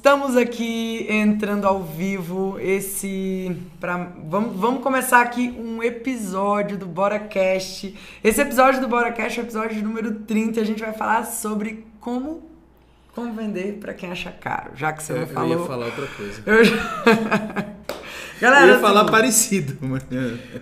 Estamos aqui entrando ao vivo. Esse. Pra, vamos, vamos começar aqui um episódio do BoraCast. Esse episódio do BoraCast é o episódio número 30. A gente vai falar sobre como, como vender para quem acha caro. Já que você não falou. Eu ia falar outra coisa. Eu já... Galera, eu ia falar assim, parecido. Mas...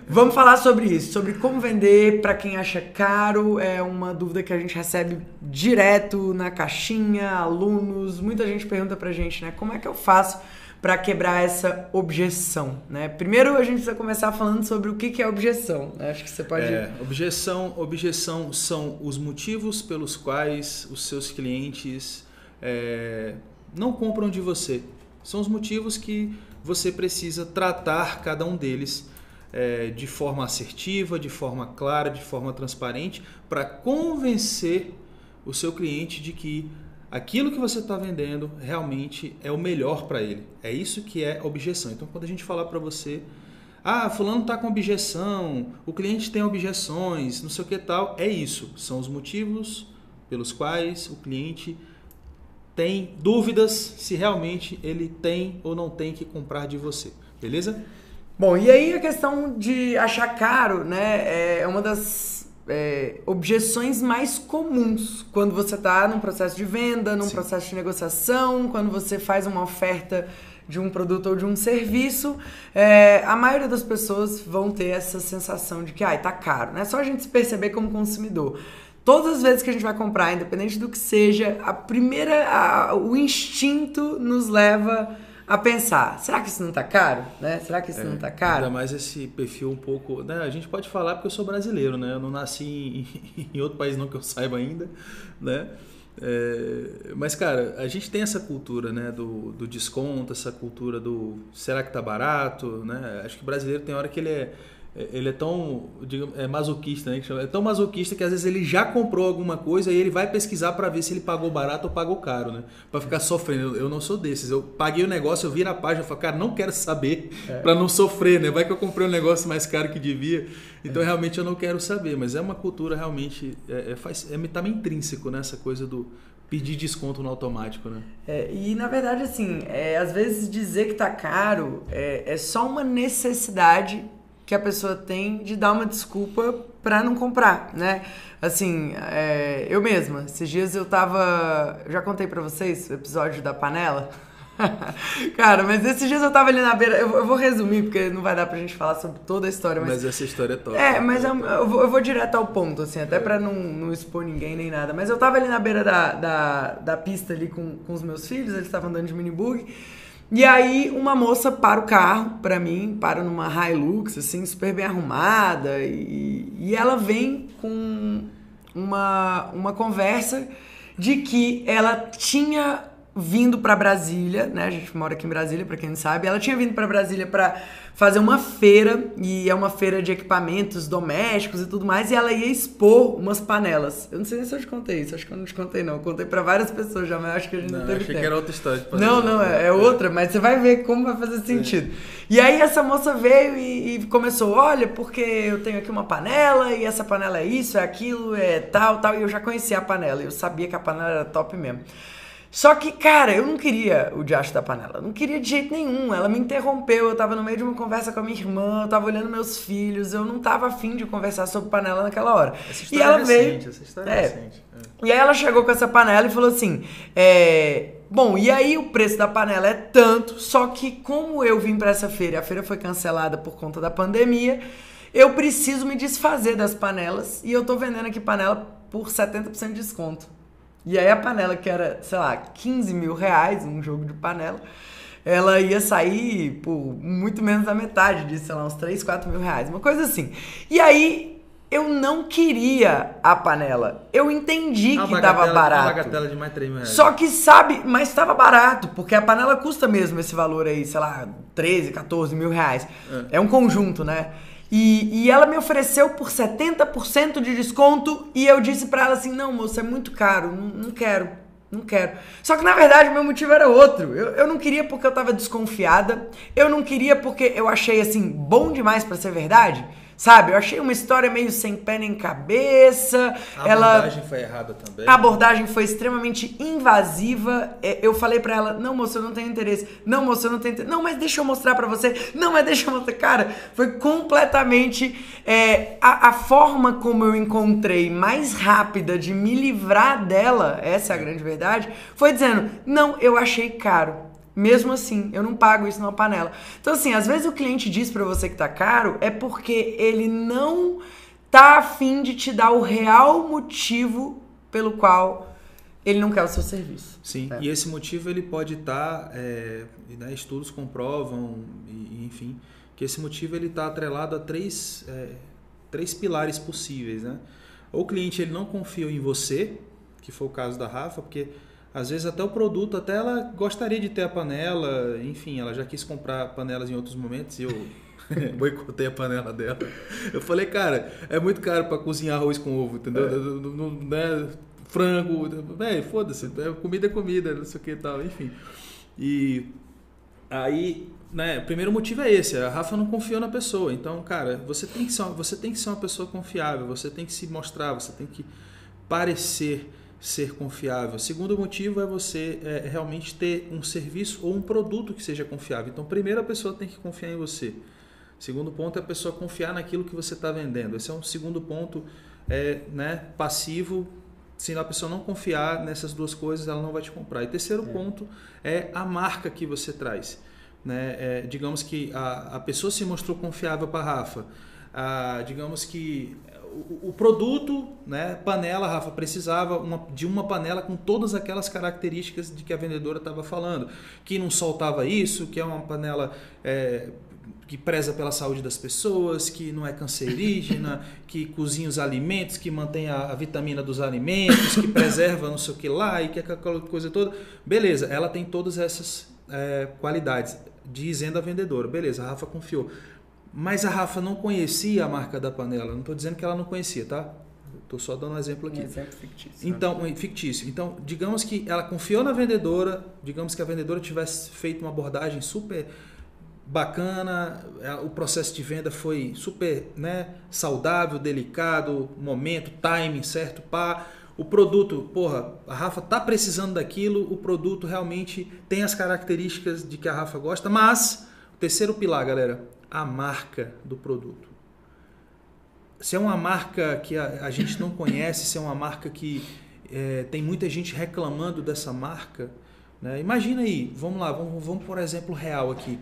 Vamos falar sobre isso, sobre como vender para quem acha caro. É uma dúvida que a gente recebe direto na caixinha, alunos. Muita gente pergunta pra gente, né? Como é que eu faço para quebrar essa objeção, né? Primeiro a gente precisa começar falando sobre o que é objeção. Né? Acho que você pode. É, objeção, objeção são os motivos pelos quais os seus clientes é, não compram de você. São os motivos que você precisa tratar cada um deles é, de forma assertiva, de forma clara, de forma transparente, para convencer o seu cliente de que aquilo que você está vendendo realmente é o melhor para ele. É isso que é objeção. Então, quando a gente falar para você, ah, fulano está com objeção, o cliente tem objeções, não sei o que tal, é isso. São os motivos pelos quais o cliente tem dúvidas se realmente ele tem ou não tem que comprar de você. Beleza? Bom, e aí a questão de achar caro, né, é uma das é, objeções mais comuns quando você está num processo de venda, num Sim. processo de negociação, quando você faz uma oferta de um produto ou de um serviço, é, a maioria das pessoas vão ter essa sensação de que, ai, tá caro, né? Só a gente se perceber como consumidor. Todas as vezes que a gente vai comprar, independente do que seja, a primeira, a, o instinto nos leva a pensar, será que isso não tá caro? Né? Será que isso é, não tá caro? Ainda mais esse perfil um pouco. Né? A gente pode falar porque eu sou brasileiro, né? Eu não nasci em, em outro país não que eu saiba ainda, né? É, mas, cara, a gente tem essa cultura né, do, do desconto, essa cultura do será que tá barato, né? Acho que o brasileiro tem hora que ele é é, ele é tão digamos, é masoquista, né? É tão masoquista que às vezes ele já comprou alguma coisa e ele vai pesquisar para ver se ele pagou barato ou pagou caro, né? Para ficar sofrendo. Eu não sou desses. Eu paguei o negócio, eu vi na página, eu falo, cara, não quero saber é. para não sofrer, né? Vai que eu comprei um negócio mais caro que devia. Então é. realmente eu não quero saber. Mas é uma cultura realmente é, é, faz, é tá meio intrínseco nessa né? coisa do pedir desconto no automático, né? É, e na verdade, assim, é, às vezes dizer que tá caro é, é só uma necessidade que a pessoa tem de dar uma desculpa para não comprar, né? Assim, é, eu mesma, esses dias eu tava. Já contei para vocês o episódio da panela? Cara, mas esses dias eu tava ali na beira. Eu, eu, vou resumir, porque não vai dar pra gente falar sobre toda a história. Mas, mas essa história é top. É, mas eu, eu, vou, eu vou direto ao ponto, assim, até é. pra não, não expor ninguém nem nada. Mas eu tava ali na beira da, da, da pista ali com, com os meus filhos, eles estavam andando de minibug. E aí uma moça para o carro para mim, para numa Hilux, assim, super bem arrumada, e, e ela vem com uma, uma conversa de que ela tinha vindo para Brasília, né? A gente mora aqui em Brasília, para quem não sabe. Ela tinha vindo para Brasília para fazer uma feira e é uma feira de equipamentos domésticos e tudo mais, e ela ia expor umas panelas. Eu não sei nem se eu te contei isso, acho que eu não te contei não. Eu contei para várias pessoas já, mas acho que a gente não, não teve achei tempo. que era outra história. Não, não, é, é, outra, mas você vai ver como vai fazer sentido. Sim. E aí essa moça veio e, e começou, olha, porque eu tenho aqui uma panela e essa panela é isso, é aquilo, é tal, tal, e eu já conhecia a panela, eu sabia que a panela era top mesmo. Só que, cara, eu não queria o diacho da panela. Não queria de jeito nenhum. Ela me interrompeu. Eu tava no meio de uma conversa com a minha irmã. Eu tava olhando meus filhos. Eu não tava afim de conversar sobre panela naquela hora. Essa história e ela é recente, veio. Essa história é, é recente. É. E aí ela chegou com essa panela e falou assim: é, Bom, e aí o preço da panela é tanto. Só que, como eu vim para essa feira, a feira foi cancelada por conta da pandemia. Eu preciso me desfazer das panelas. E eu tô vendendo aqui panela por 70% de desconto. E aí a panela, que era, sei lá, 15 mil reais, um jogo de panela, ela ia sair por muito menos da metade disso, sei lá, uns 3, 4 mil reais, uma coisa assim. E aí eu não queria a panela. Eu entendi a que tava barato. Uma bagatela de mais 3 mil reais. Só que sabe, mas estava barato, porque a panela custa mesmo esse valor aí, sei lá, 13, 14 mil reais. É, é um conjunto, né? E, e ela me ofereceu por 70% de desconto e eu disse para ela assim: não, moça, é muito caro, não, não, quero, não quero. Só que na verdade o meu motivo era outro. Eu, eu não queria porque eu tava desconfiada, eu não queria porque eu achei assim bom demais para ser verdade. Sabe? Eu achei uma história meio sem pé nem cabeça. A ela... abordagem foi errada também. A abordagem foi extremamente invasiva. É, Eu falei pra ela: "Não, moça, eu não tenho interesse. Não, moça, eu não tenho interesse. Não, mas deixa eu mostrar pra você. Não, mas deixa eu mostrar". Cara, foi completamente é, a, a forma como eu encontrei mais rápida de me livrar dela, essa é a grande verdade, foi dizendo: "Não, eu achei caro". Mesmo assim, eu não pago isso numa panela. Então, assim, às vezes o cliente diz pra você que tá caro é porque ele não tá afim de te dar o real motivo pelo qual ele não quer o seu serviço. Sim, É. e esse motivo ele pode estar, é, e, né, estudos comprovam, e, e, enfim, que esse motivo ele está atrelado a três, é, três pilares possíveis, né? Ou o cliente ele não confiou em você, que foi o caso da Rafa, porque às vezes até o produto, até ela gostaria de ter a panela, enfim, ela já quis comprar panelas em outros momentos e eu boicotei a panela dela. Eu falei, cara, é muito caro para cozinhar arroz com ovo, entendeu? Não- não- né? Frango, velho, foda-se, é, comida é comida, não sei o que e tal, enfim. E aí, né, o primeiro motivo é esse, a Rafa não confiou na pessoa. Então, cara, você tem que ser uma, você tem que ser uma pessoa confiável, você tem que se mostrar, você tem que parecer ser confiável. Segundo motivo é você é, realmente ter um serviço ou um produto que seja confiável. Então, primeiro a pessoa tem que confiar em você. Segundo ponto é a pessoa confiar naquilo que você está vendendo. Esse é um segundo ponto é, né, passivo. Se a pessoa não confiar nessas duas coisas, ela não vai te comprar. E terceiro ponto é a marca que você traz. Né? É, digamos que a, a pessoa se mostrou confiável para a Rafa. Ah, digamos que o, o produto, né, panela, Rafa, precisava uma- de uma panela com todas aquelas características de que a vendedora estava falando. Que não soltava isso, que é uma panela é, que preza pela saúde das pessoas, que não é cancerígena, que cozinha os alimentos, que mantém a, a vitamina dos alimentos, que preserva não sei o que lá e que aquela coisa toda. Beleza, ela tem todas essas é, qualidades, dizendo a vendedora. Beleza, a Rafa confiou. Mas a Rafa não conhecia a marca da panela. Não estou dizendo que ela não conhecia, tá? Estou só dando um exemplo aqui. Um exemplo fictício. né? Então, um fictício. Então, digamos que ela confiou na vendedora, digamos que a vendedora tivesse feito uma abordagem super bacana, o processo de venda foi super né, saudável, delicado, momento, timing certo, pá. O produto, porra, a Rafa tá precisando daquilo, o produto realmente tem as características de que a Rafa gosta, mas o terceiro pilar, galera, a marca do produto se é uma marca que a, a gente não conhece, se é uma marca que é, tem muita gente reclamando dessa marca, né? imagina aí, vamos lá, vamos, vamos por exemplo real aqui.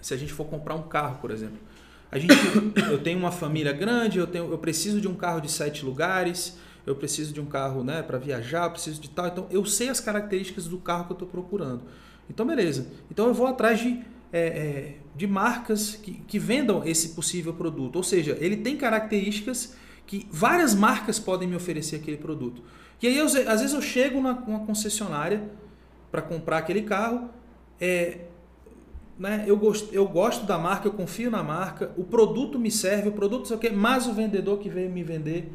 Se a gente for comprar um carro, por exemplo, a gente, eu tenho uma família grande, eu, tenho, eu preciso de um carro de sete lugares, eu preciso de um carro né, para viajar, eu preciso de tal. Então eu sei as características do carro que eu estou procurando. Então beleza. Então eu vou atrás de é, é, de marcas que, que vendam esse possível produto. Ou seja, ele tem características que várias marcas podem me oferecer aquele produto. E aí, eu, às vezes, eu chego numa concessionária para comprar aquele carro, é, né, eu, gosto, eu gosto da marca, eu confio na marca, o produto me serve, o produto sei o quê, mas o vendedor que veio me vender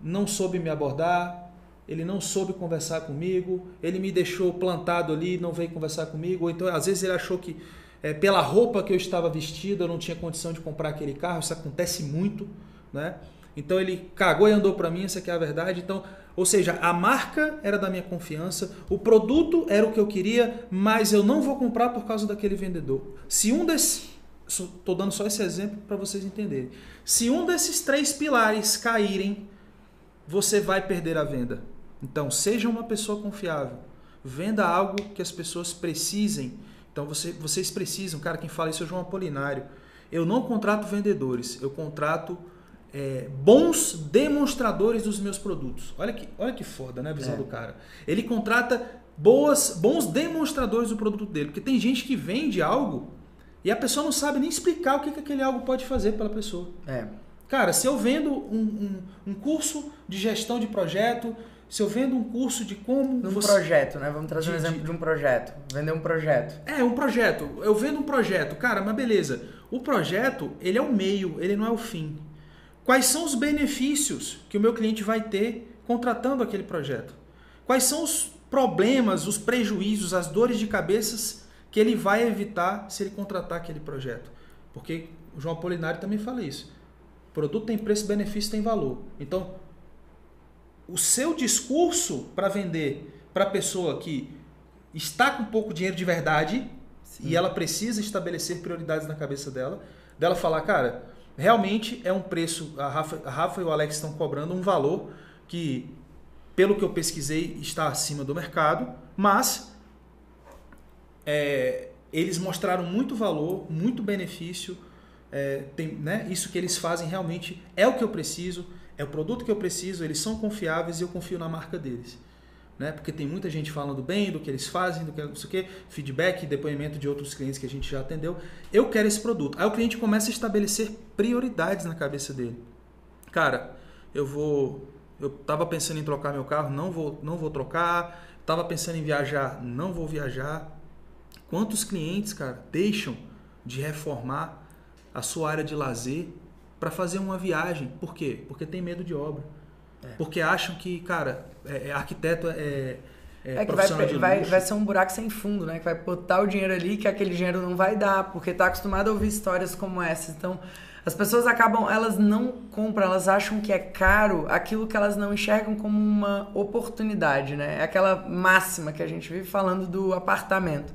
não soube me abordar, ele não soube conversar comigo, ele me deixou plantado ali, não veio conversar comigo, ou então às vezes ele achou que é, pela roupa que eu estava vestido eu não tinha condição de comprar aquele carro, isso acontece muito, né? Então ele cagou e andou para mim, essa aqui é a verdade. Então, ou seja, a marca era da minha confiança, o produto era o que eu queria, mas eu não vou comprar por causa daquele vendedor. Se um desses, estou dando só esse exemplo para vocês entenderem. Se um desses três pilares caírem, você vai perder a venda. Então, seja uma pessoa confiável. Venda algo que as pessoas precisem. Então, você, vocês precisam. Cara, quem fala isso é o João Apolinário. Eu não contrato vendedores, eu contrato é, bons demonstradores dos meus produtos. Olha que, olha que foda, né, a visão É. do cara. Ele contrata boas, bons demonstradores do produto dele. Porque tem gente que vende algo e a pessoa não sabe nem explicar o que, que aquele algo pode fazer pela pessoa. É. Cara, se eu vendo um, um, um curso de gestão de projeto, se eu vendo um curso de como Num você... projeto, né? Vamos trazer um De- exemplo de- de um projeto. Vender um projeto. É, um projeto. Eu vendo um projeto. Cara, mas beleza. O projeto, ele é o meio, ele não é o fim. Quais são os benefícios que o meu cliente vai ter contratando aquele projeto? Quais são os problemas, os prejuízos, as dores de cabeças que ele vai evitar se ele contratar aquele projeto? Porque o João Apolinário também fala isso. Produto tem preço, benefício tem valor. Então, o seu discurso para vender para a pessoa que está com pouco dinheiro de verdade Sim. e ela precisa estabelecer prioridades na cabeça dela, dela falar, cara, realmente é um preço, a Rafa, a Rafa e o Alex estão cobrando um valor que, pelo que eu pesquisei, está acima do mercado, mas é, eles mostraram muito valor, muito benefício, é, tem, né, isso que eles fazem realmente é o que eu preciso, é o produto que eu preciso, eles são confiáveis e eu confio na marca deles. Né? Porque tem muita gente falando bem do que eles fazem, do que não sei o que, feedback, depoimento de outros clientes que a gente já atendeu. Eu quero esse produto. Aí o cliente começa a estabelecer prioridades na cabeça dele. Cara, eu vou. Eu estava pensando em trocar meu carro, não vou, não vou trocar. Estava pensando em viajar, não vou viajar. Quantos clientes, cara, deixam de reformar a sua área de lazer para fazer uma viagem? Por quê? Porque tem medo de obra. É. Porque acham que, cara, é, é arquiteto é, é, é que vai, vai, vai, ser um buraco sem fundo, né? Que vai botar o dinheiro ali que aquele dinheiro não vai dar, porque tá acostumado a ouvir histórias como essa. Então, as pessoas acabam, elas não compram, elas acham que é caro aquilo que elas não enxergam como uma oportunidade, né? É aquela máxima que a gente vive falando do apartamento.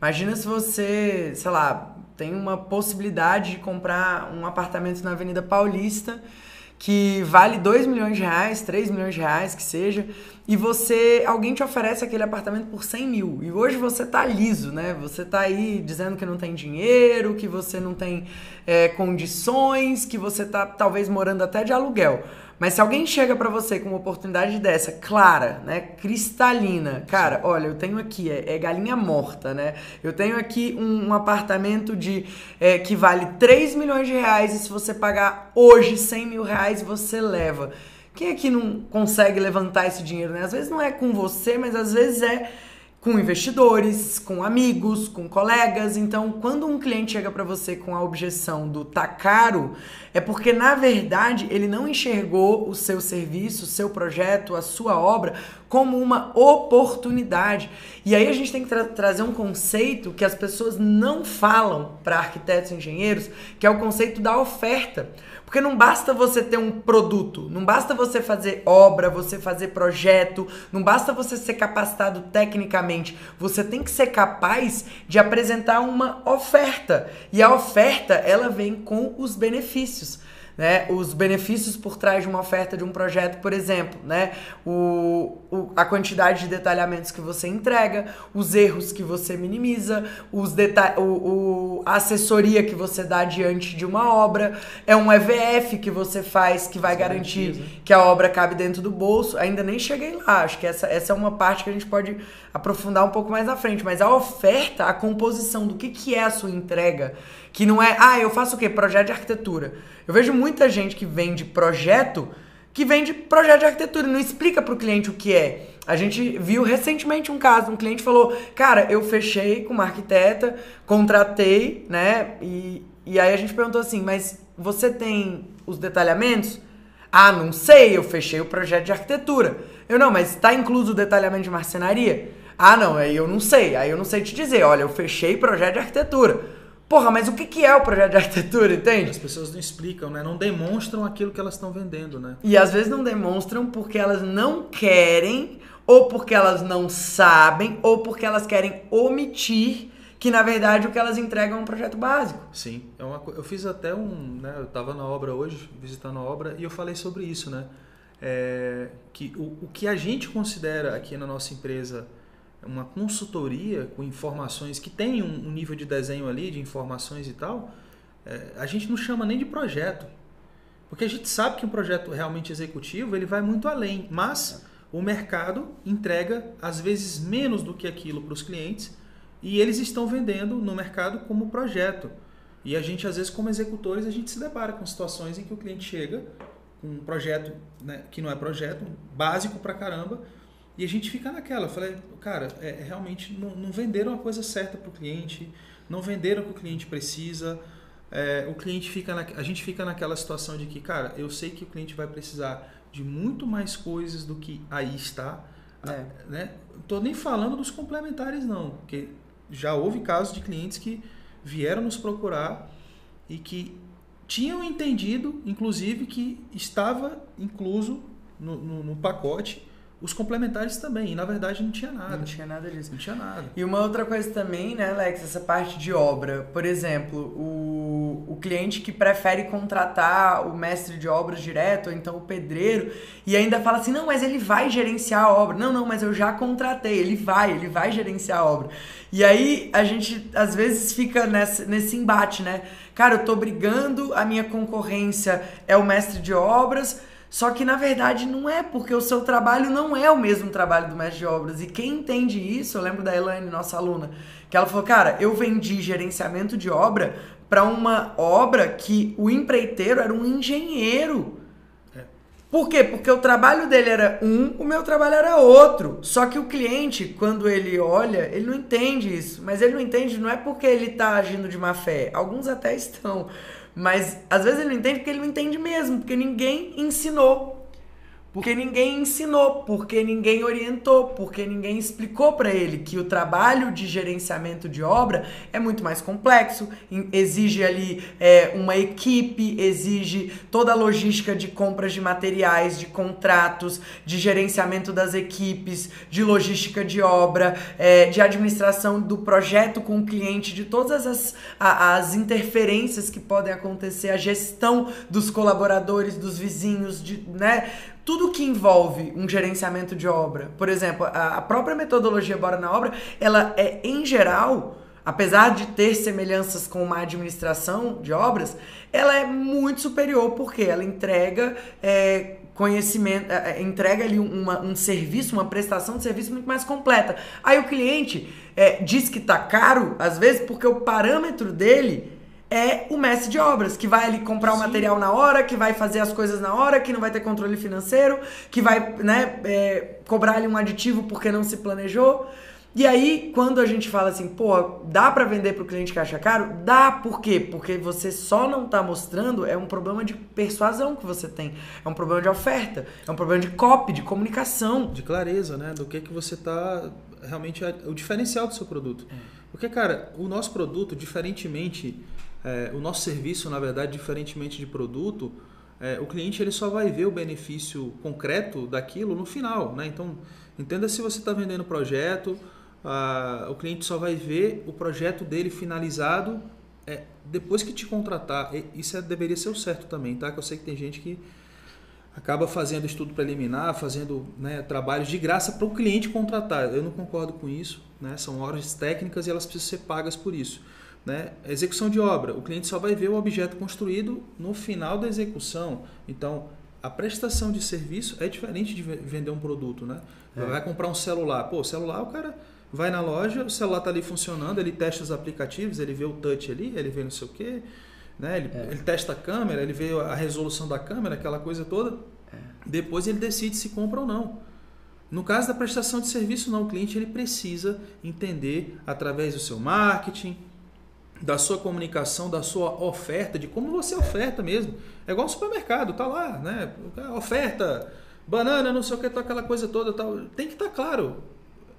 Imagina se você, sei lá, tem uma possibilidade de comprar um apartamento na Avenida Paulista que vale 2 milhões de reais, 3 milhões de reais, que seja, e você, alguém te oferece aquele apartamento por 100 mil, e hoje você tá liso, né? Você tá aí dizendo que não tem dinheiro, que você não tem é, condições, que você tá talvez morando até de aluguel. Mas se alguém chega para você com uma oportunidade dessa, clara, né, cristalina, cara, olha, eu tenho aqui, é, é galinha morta, né? Eu tenho aqui um, um apartamento de é, que vale 3 milhões de reais e se você pagar hoje 100 mil reais, você leva. Quem é que não consegue levantar esse dinheiro, né? Às vezes não é com você, mas às vezes é com investidores, com amigos, com colegas. Então, quando um cliente chega para você com a objeção do tá caro, é porque na verdade ele não enxergou o seu serviço, o seu projeto, a sua obra como uma oportunidade. E aí a gente tem que tra trazer um conceito que as pessoas não falam para arquitetos e engenheiros, que é o conceito da oferta. Porque não basta você ter um produto, não basta você fazer obra, você fazer projeto, não basta você ser capacitado tecnicamente. Você tem que ser capaz de apresentar uma oferta. E a oferta, ela vem com os benefícios né? Os benefícios por trás de uma oferta de um projeto, por exemplo, né? O, o, a quantidade de detalhamentos que você entrega, os erros que você minimiza, os o, o, a assessoria que você dá diante de uma obra, é um EVF que você faz que vai garantir que a obra cabe dentro do bolso. Ainda nem cheguei lá, acho que essa, essa é uma parte que a gente pode aprofundar um pouco mais à frente, mas a oferta, a composição do que, que é a sua entrega, que não é, ah, eu faço o quê? Projeto de arquitetura. Eu vejo muita gente que vende projeto que vende projeto de arquitetura e não explica para o cliente o que é. A gente viu recentemente um caso, um cliente falou, cara, eu fechei com uma arquiteta, contratei, né? E, e aí a gente perguntou assim, mas você tem os detalhamentos? Ah, não sei, eu fechei o projeto de arquitetura. Eu não, mas está incluso o detalhamento de marcenaria? Ah, não, aí eu não sei, aí eu não sei te dizer. Olha, eu fechei projeto de arquitetura. Porra, mas o que, que é o projeto de arquitetura, entende? As pessoas não explicam, né? Não demonstram aquilo que elas estão vendendo, né? E às vezes não demonstram porque elas não querem, ou porque elas não sabem, ou porque elas querem omitir que na verdade o que elas entregam é um projeto básico. Sim, é uma, eu fiz até um, né, eu estava na obra hoje, visitando a obra, e eu falei sobre isso, né? É, que o, o que a gente considera aqui na nossa empresa uma consultoria com informações que tem um, um nível de desenho ali, de informações e tal, é, a gente não chama nem de projeto. Porque a gente sabe que um projeto realmente executivo ele vai muito além, mas o mercado entrega às vezes menos do que aquilo para os clientes e eles estão vendendo no mercado como projeto. E a gente às vezes como executores a gente se depara com situações em que o cliente chega com um projeto né, que não é projeto, básico pra caramba, e a gente fica naquela. Eu falei, cara, é, é, realmente não, não venderam a coisa certa para o cliente, não venderam o que o cliente precisa. É, o cliente fica na, a gente fica naquela situação de que, cara, eu sei que o cliente vai precisar de muito mais coisas do que aí está. É. Né? Tô nem falando dos complementares, não, porque já houve casos de clientes que vieram nos procurar e que tinham entendido, inclusive, que estava incluso no, no, no pacote os complementares também. E na verdade não tinha nada. Não tinha nada disso. Não tinha nada. E uma outra coisa também, né, Alex, essa parte de obra. Por exemplo, o, o cliente que prefere contratar o mestre de obras direto, ou então o pedreiro, e ainda fala assim: não, mas ele vai gerenciar a obra. Não, não, mas eu já contratei, ele vai, ele vai gerenciar a obra. E aí a gente às vezes fica nesse, nesse embate, né? Cara, eu tô brigando, a minha concorrência é o mestre de obras só que na verdade não é, porque o seu trabalho não é o mesmo trabalho do mestre de obras. E quem entende isso, eu lembro da Elaine, nossa aluna, que ela falou: Cara, eu vendi gerenciamento de obra para uma obra que o empreiteiro era um engenheiro. É. Por quê? Porque o trabalho dele era um, o meu trabalho era outro. Só que o cliente, quando ele olha, ele não entende isso. Mas ele não entende não é porque ele está agindo de má fé. Alguns até estão. Mas às vezes ele não entende porque ele não entende mesmo, porque ninguém ensinou. Porque ninguém ensinou, porque ninguém orientou, porque ninguém explicou para ele que o trabalho de gerenciamento de obra é muito mais complexo, exige ali é, uma equipe, exige toda a logística de compras de materiais, de contratos, de gerenciamento das equipes, de logística de obra, é, de administração do projeto com o cliente, de todas as, as interferências que podem acontecer, a gestão dos colaboradores, dos vizinhos, de, né? Tudo que envolve um gerenciamento de obra, por exemplo, a, a própria metodologia Bora na Obra, ela é, em geral, apesar de ter semelhanças com uma administração de obras, ela é muito superior porque ela entrega é, conhecimento, é, é entrega ali uma, um serviço, uma prestação de serviço muito mais completa. Aí o cliente é, diz que está caro, às vezes, porque o parâmetro dele é o mestre de obras, que vai ali comprar Sim. o material na hora, que vai fazer as coisas na hora, que não vai ter controle financeiro, que vai né, é, cobrar ali um aditivo porque não se planejou. E aí, quando a gente fala assim, pô, dá para vender para o cliente que acha caro? Dá, por quê? Porque você só não tá mostrando, é um problema de persuasão que você tem. É um problema de oferta, é um problema de copy, de comunicação. De clareza, né? Do que que você tá realmente é o diferencial do seu produto. É. Porque, cara, o nosso produto, diferentemente é, o nosso serviço, na verdade, diferentemente de produto, é, o cliente ele só vai ver o benefício concreto daquilo no final. Né? Então, entenda se você está vendendo projeto, a, o cliente só vai ver o projeto dele finalizado é, depois que te contratar. Isso é, deveria ser o certo também, tá? Que eu sei que tem gente que acaba fazendo estudo preliminar, fazendo né, trabalhos de graça para o cliente contratar. Eu não concordo com isso. Né? São horas técnicas e elas precisam ser pagas por isso. Né? Execução de obra, o cliente só vai ver o objeto construído no final da execução. Então, a prestação de serviço é diferente de vender um produto. Né? É. Vai comprar um celular. Pô, celular, o cara vai na loja, o celular está ali funcionando, ele testa os aplicativos, ele vê o touch ali, ele vê não sei o quê. Né? Ele, é. ele testa a câmera, ele vê a resolução da câmera, aquela coisa toda. É. Depois ele decide se compra ou não. No caso da prestação de serviço, não. O cliente ele precisa entender através do seu marketing, da sua comunicação, da sua oferta, de como você oferta mesmo. É igual um supermercado, tá lá, né? Oferta, banana, não sei o que, tá aquela coisa toda, tal. Tem que estar tá claro.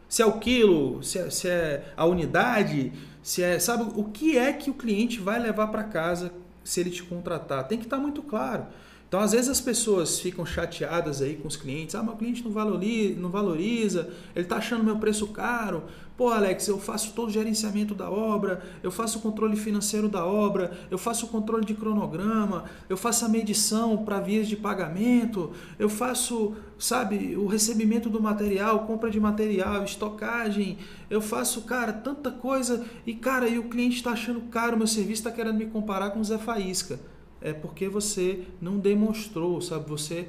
Se é o quilo, se é, se é a unidade, se é, sabe, o que é que o cliente vai levar para casa se ele te contratar. Tem que estar tá muito claro. Então, às vezes as pessoas ficam chateadas aí com os clientes. Ah, meu cliente não valoriza, não valoriza ele está achando meu preço caro. Pô, Alex, eu faço todo o gerenciamento da obra, eu faço o controle financeiro da obra, eu faço o controle de cronograma, eu faço a medição para vias de pagamento, eu faço, sabe, o recebimento do material, compra de material, estocagem, eu faço, cara, tanta coisa. E, cara, e o cliente está achando caro o meu serviço, está querendo me comparar com o Zé Faísca é porque você não demonstrou, sabe? Você,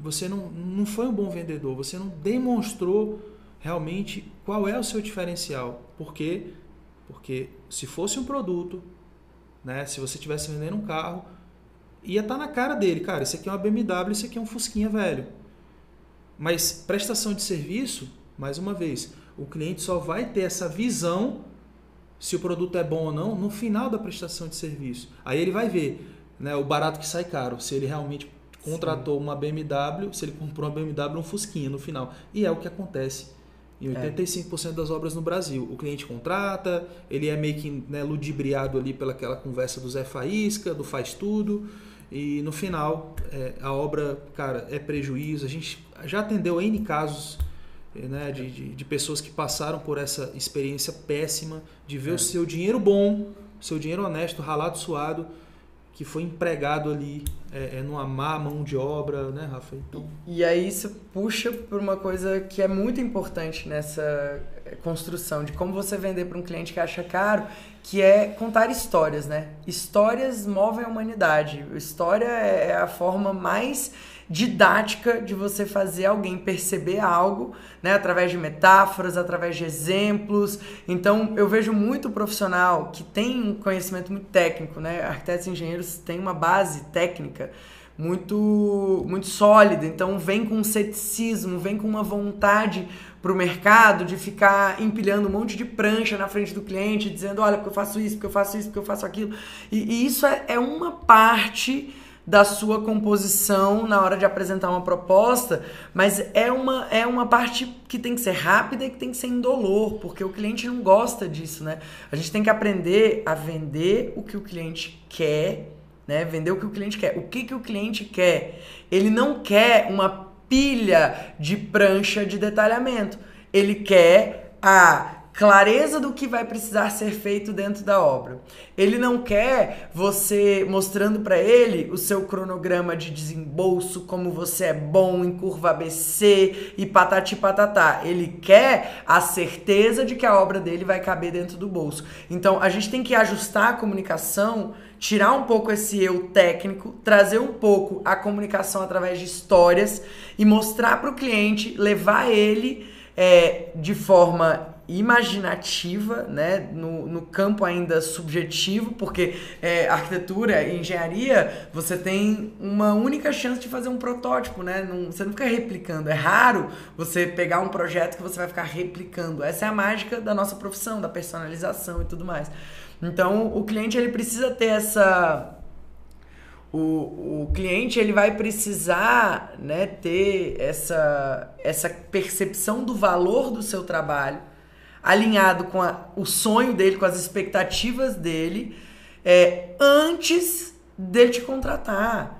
você não, não foi um bom vendedor, você não demonstrou realmente qual é o seu diferencial. Por quê? Porque se fosse um produto, né? se você estivesse vendendo um carro, ia estar tá na cara dele, cara, isso aqui é uma BMW, isso aqui é um Fusquinha velho. Mas prestação de serviço, mais uma vez, o cliente só vai ter essa visão se o produto é bom ou não no final da prestação de serviço. Aí ele vai ver, né, o barato que sai caro. Se ele realmente contratou Sim. uma BMW, se ele comprou uma BMW, um Fusquinha no final. E é o que acontece em 85% é. das obras no Brasil. O cliente contrata, ele é meio que né, ludibriado ali pelaquela conversa do Zé Faísca, do faz tudo, e no final é, a obra, cara, é prejuízo. A gente já atendeu N casos né, de, de, de, pessoas que passaram por essa experiência péssima de ver é. o seu dinheiro bom, o seu dinheiro honesto, ralado, suado, que foi empregado ali é, é numa má mão de obra, né, Rafa? Então... E, e aí isso puxa por uma coisa que é muito importante nessa é, construção de como você vender para um cliente que acha caro, que é contar histórias, né? Histórias movem a humanidade. História é, é a forma mais didática de você fazer alguém perceber algo, né, através de metáforas, através de exemplos. Então, eu vejo muito profissional que tem um conhecimento muito técnico, né? Arquitetos e engenheiros têm uma base técnica muito muito sólida, então vem com um ceticismo, vem com uma vontade para o mercado de ficar empilhando um monte de prancha na frente do cliente, dizendo, olha, porque eu faço isso, porque eu faço isso, porque eu faço aquilo. E, e isso é, é uma parte da sua composição na hora de apresentar uma proposta, mas é uma, é uma parte que tem que ser rápida e que tem que ser indolor, porque o cliente não gosta disso, né? A gente tem que aprender a vender o que o cliente quer, né? Vender o que o cliente quer. O que, que o cliente quer? Ele não quer uma pilha de prancha de detalhamento. Ele quer a clareza do que vai precisar ser feito dentro da obra. Ele não quer você mostrando para ele o seu cronograma de desembolso, como você é bom em curva ABC e patati patatá. Ele quer a certeza de que a obra dele vai caber dentro do bolso. Então, a gente tem que ajustar a comunicação, tirar um pouco esse eu técnico, trazer um pouco a comunicação através de histórias e mostrar para o cliente, levar ele é, de forma imaginativa, né, no, no campo ainda subjetivo, porque é, arquitetura e engenharia você tem uma única chance de fazer um protótipo, né? Não, você não fica replicando. É raro você pegar um projeto que você vai ficar replicando. Essa é a mágica da nossa profissão, da personalização e tudo mais. Então o cliente ele precisa ter essa o, o cliente ele vai precisar né, ter essa, essa percepção do valor do seu trabalho alinhado com a, o sonho dele, com as expectativas dele, é, antes dele te contratar.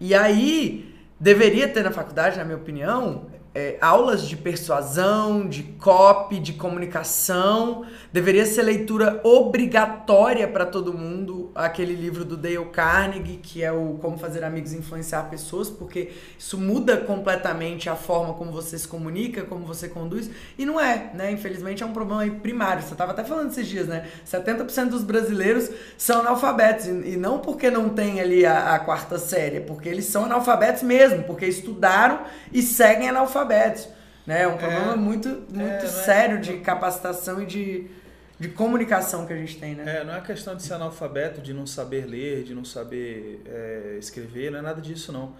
E aí, deveria ter na faculdade, na minha opinião, é, aulas de persuasão, de copy, de comunicação. Deveria ser leitura obrigatória para todo mundo, aquele livro do Dale Carnegie, que é o Como Fazer Amigos e Influenciar Pessoas, porque isso muda completamente a forma como você se comunica, como você conduz. E não é, né? Infelizmente é um problema primário. Você estava até falando esses dias, né? 70% dos brasileiros são analfabetos. E não porque não tem ali a, a quarta série, é porque eles são analfabetos mesmo, porque estudaram e seguem analfabetos analfabetos. Né? É um problema é, muito, muito é, sério é, de capacitação e de, de comunicação que a gente tem, né? É, não é questão de ser analfabeto, de não saber ler, de não saber é, escrever, não é nada disso, não.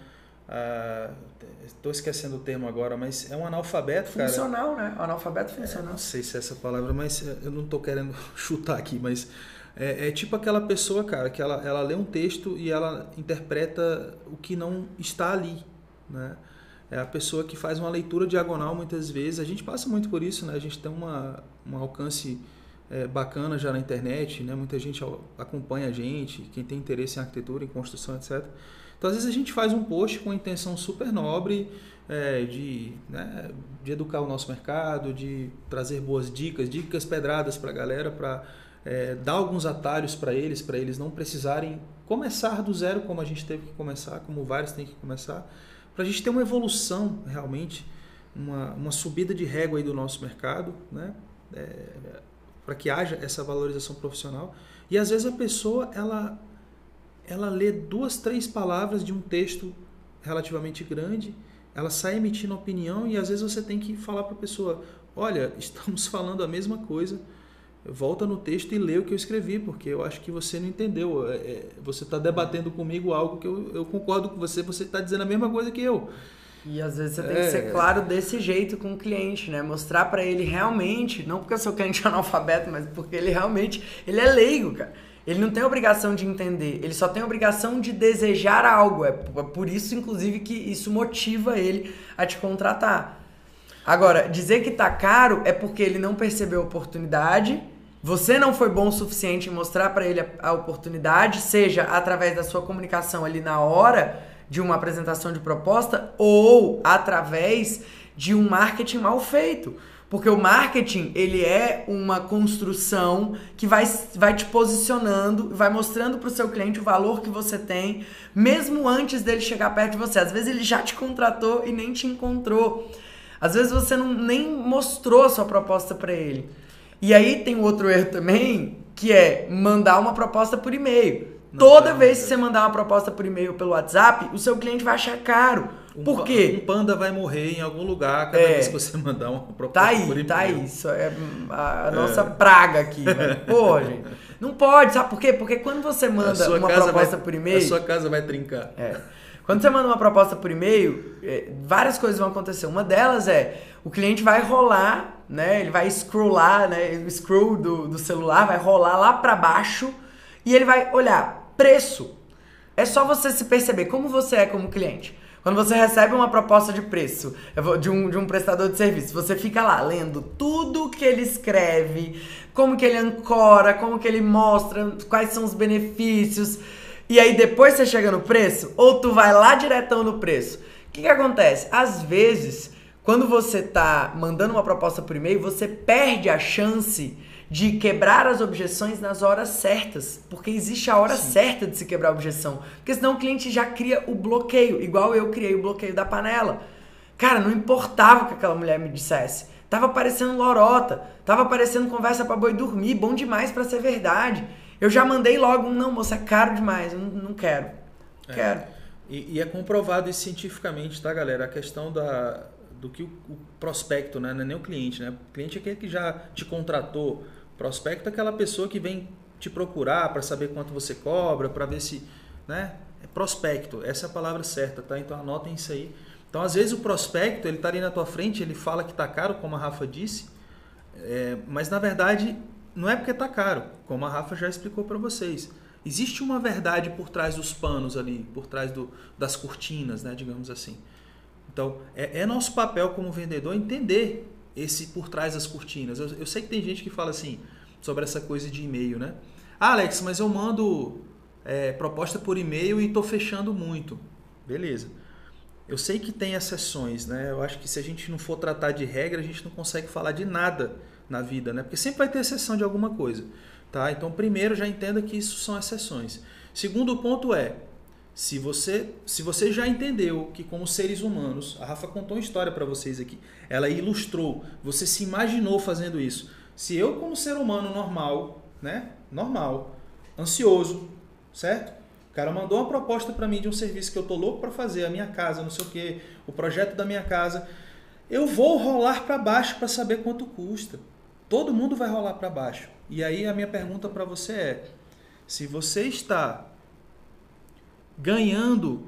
Estou ah, esquecendo o termo agora, mas é um analfabeto, funcional, cara. né? Analfabeto funcional. É, não sei se é essa palavra, mas eu não estou querendo chutar aqui, mas é, é, tipo aquela pessoa, cara, que ela, ela lê um texto e ela interpreta o que não está ali, né? é a pessoa que faz uma leitura diagonal muitas vezes. A gente passa muito por isso, né? A gente tem uma, um alcance é, bacana já na internet, né? Muita gente acompanha a gente, quem tem interesse em arquitetura, em construção, etc. Então, às vezes a gente faz um post com intenção super nobre é, de, né, de educar o nosso mercado, de trazer boas dicas, dicas pedradas para a galera, para é, dar alguns atalhos para eles, para eles não precisarem começar do zero como a gente teve que começar, como vários têm que começar para a gente ter uma evolução realmente, uma, uma subida de régua aí do nosso mercado, né? É, para que haja essa valorização profissional. E às vezes a pessoa ela, ela lê duas, três palavras de um texto relativamente grande, ela sai emitindo opinião e às vezes você tem que falar para a pessoa: olha, estamos falando a mesma coisa volta no texto e lê o que eu escrevi, porque eu acho que você não entendeu. É, é você está debatendo comigo algo que eu, eu concordo com você, você está dizendo a mesma coisa que eu. E às vezes você tem é, que ser claro desse jeito com o cliente, né? Mostrar para ele realmente, não porque o seu cliente é analfabeto, mas porque ele realmente, ele é leigo, cara. Ele não tem obrigação de entender, ele só tem obrigação de desejar algo. É por isso, inclusive, que isso motiva ele a te contratar. Agora, dizer que tá caro é porque ele não percebeu a oportunidade, você não foi bom o suficiente em mostrar para ele a, a oportunidade, seja através da sua comunicação ali na hora de uma apresentação de proposta ou através de um marketing mal feito. Porque o marketing, ele é uma construção que vai, vai te posicionando, vai mostrando para o seu cliente o valor que você tem, mesmo antes dele chegar perto de você. Às vezes ele já te contratou e nem te encontrou. Às vezes você não, nem mostrou a sua proposta para ele. E aí tem outro erro também, que é mandar uma proposta por e-mail. Toda vez que você mandar uma proposta por e-mail pelo WhatsApp, o seu cliente vai achar caro. Um por quê? Um panda vai morrer em algum lugar cada É. vez que você mandar uma proposta Tá aí, por e-mail. tá aí. Isso é a nossa praga aqui, velho. Pô, gente. Não pode, sabe por quê? Porque quando você manda uma proposta vai, por e-mail. A sua casa vai trincar. É. Quando você manda uma proposta por e-mail, é, várias coisas vão acontecer. Uma delas é o cliente vai rolar, né? Ele vai scrollar, né? O scroll do, do celular vai rolar lá para baixo e ele vai olhar preço. É só você se perceber como você é como cliente. Quando você recebe uma proposta de preço de um, de um prestador de serviço, você fica lá lendo tudo que ele escreve, como que ele ancora, como que ele mostra, quais são os benefícios. E aí depois você chega no preço, ou tu vai lá diretão no preço. O que, que acontece? Às vezes, quando você tá mandando uma proposta por e-mail, você perde a chance de quebrar as objeções nas horas certas. Porque existe a hora certa de se quebrar a objeção. Porque senão o cliente já cria o bloqueio, igual eu criei o bloqueio da panela. Cara, não importava o que aquela mulher me dissesse. Tava parecendo lorota, tava parecendo conversa pra boi dormir, bom demais pra ser verdade. Eu já mandei logo um, não, moça, é caro demais, eu não, não quero. Quero. E, e é comprovado isso cientificamente, tá, galera? A questão da, do que o, o prospecto, né? Não é nem o cliente, né? O cliente é aquele que já te contratou. Prospecto é aquela pessoa que vem te procurar para saber quanto você cobra, para ver se. Né? É prospecto, essa é a palavra certa, tá? Então anotem isso aí. Então, às vezes, o prospecto, ele tá ali na tua frente, ele fala que tá caro, como a Rafa disse, é, mas na verdade não é porque tá caro, como a Rafa já explicou para vocês. Existe uma verdade por trás dos panos ali, por trás do, das cortinas, né, digamos assim. Então, é, é nosso papel como vendedor entender esse por trás das cortinas. Eu, eu sei que tem gente que fala assim sobre essa coisa de e-mail, né? Ah, Alex, mas eu mando é, proposta por e-mail e estou fechando muito. Beleza. Eu sei que tem exceções, né? Eu acho que se a gente não for tratar de regra, a gente não consegue falar de nada na vida, né? Porque sempre vai ter exceção de alguma coisa, tá? Então, primeiro, já entenda que isso são exceções. Segundo ponto é, se você, se você já entendeu que como seres humanos, a Rafa contou uma história para vocês aqui, ela ilustrou, você se imaginou fazendo isso. Se eu como ser humano normal, né? Normal, ansioso, certo? O cara mandou uma proposta para mim de um serviço que eu tô louco para fazer, a minha casa, não sei o que, o projeto da minha casa. Eu vou rolar para baixo para saber quanto custa. Todo mundo vai rolar para baixo. E aí a minha pergunta para você é: se você está ganhando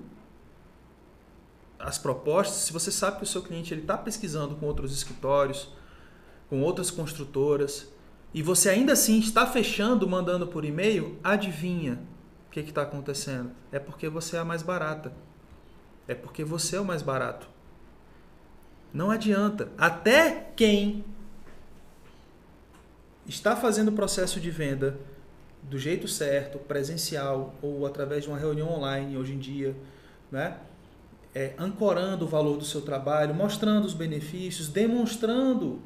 as propostas, se você sabe que o seu cliente está pesquisando com outros escritórios, com outras construtoras, e você ainda assim está fechando, mandando por e-mail, adivinha o que está acontecendo? É porque você é a mais barata. É porque você é o mais barato. Não adianta. Até quem está fazendo o processo de venda do jeito certo, presencial ou através de uma reunião online hoje em dia, né? É, ancorando o valor do seu trabalho, mostrando os benefícios, demonstrando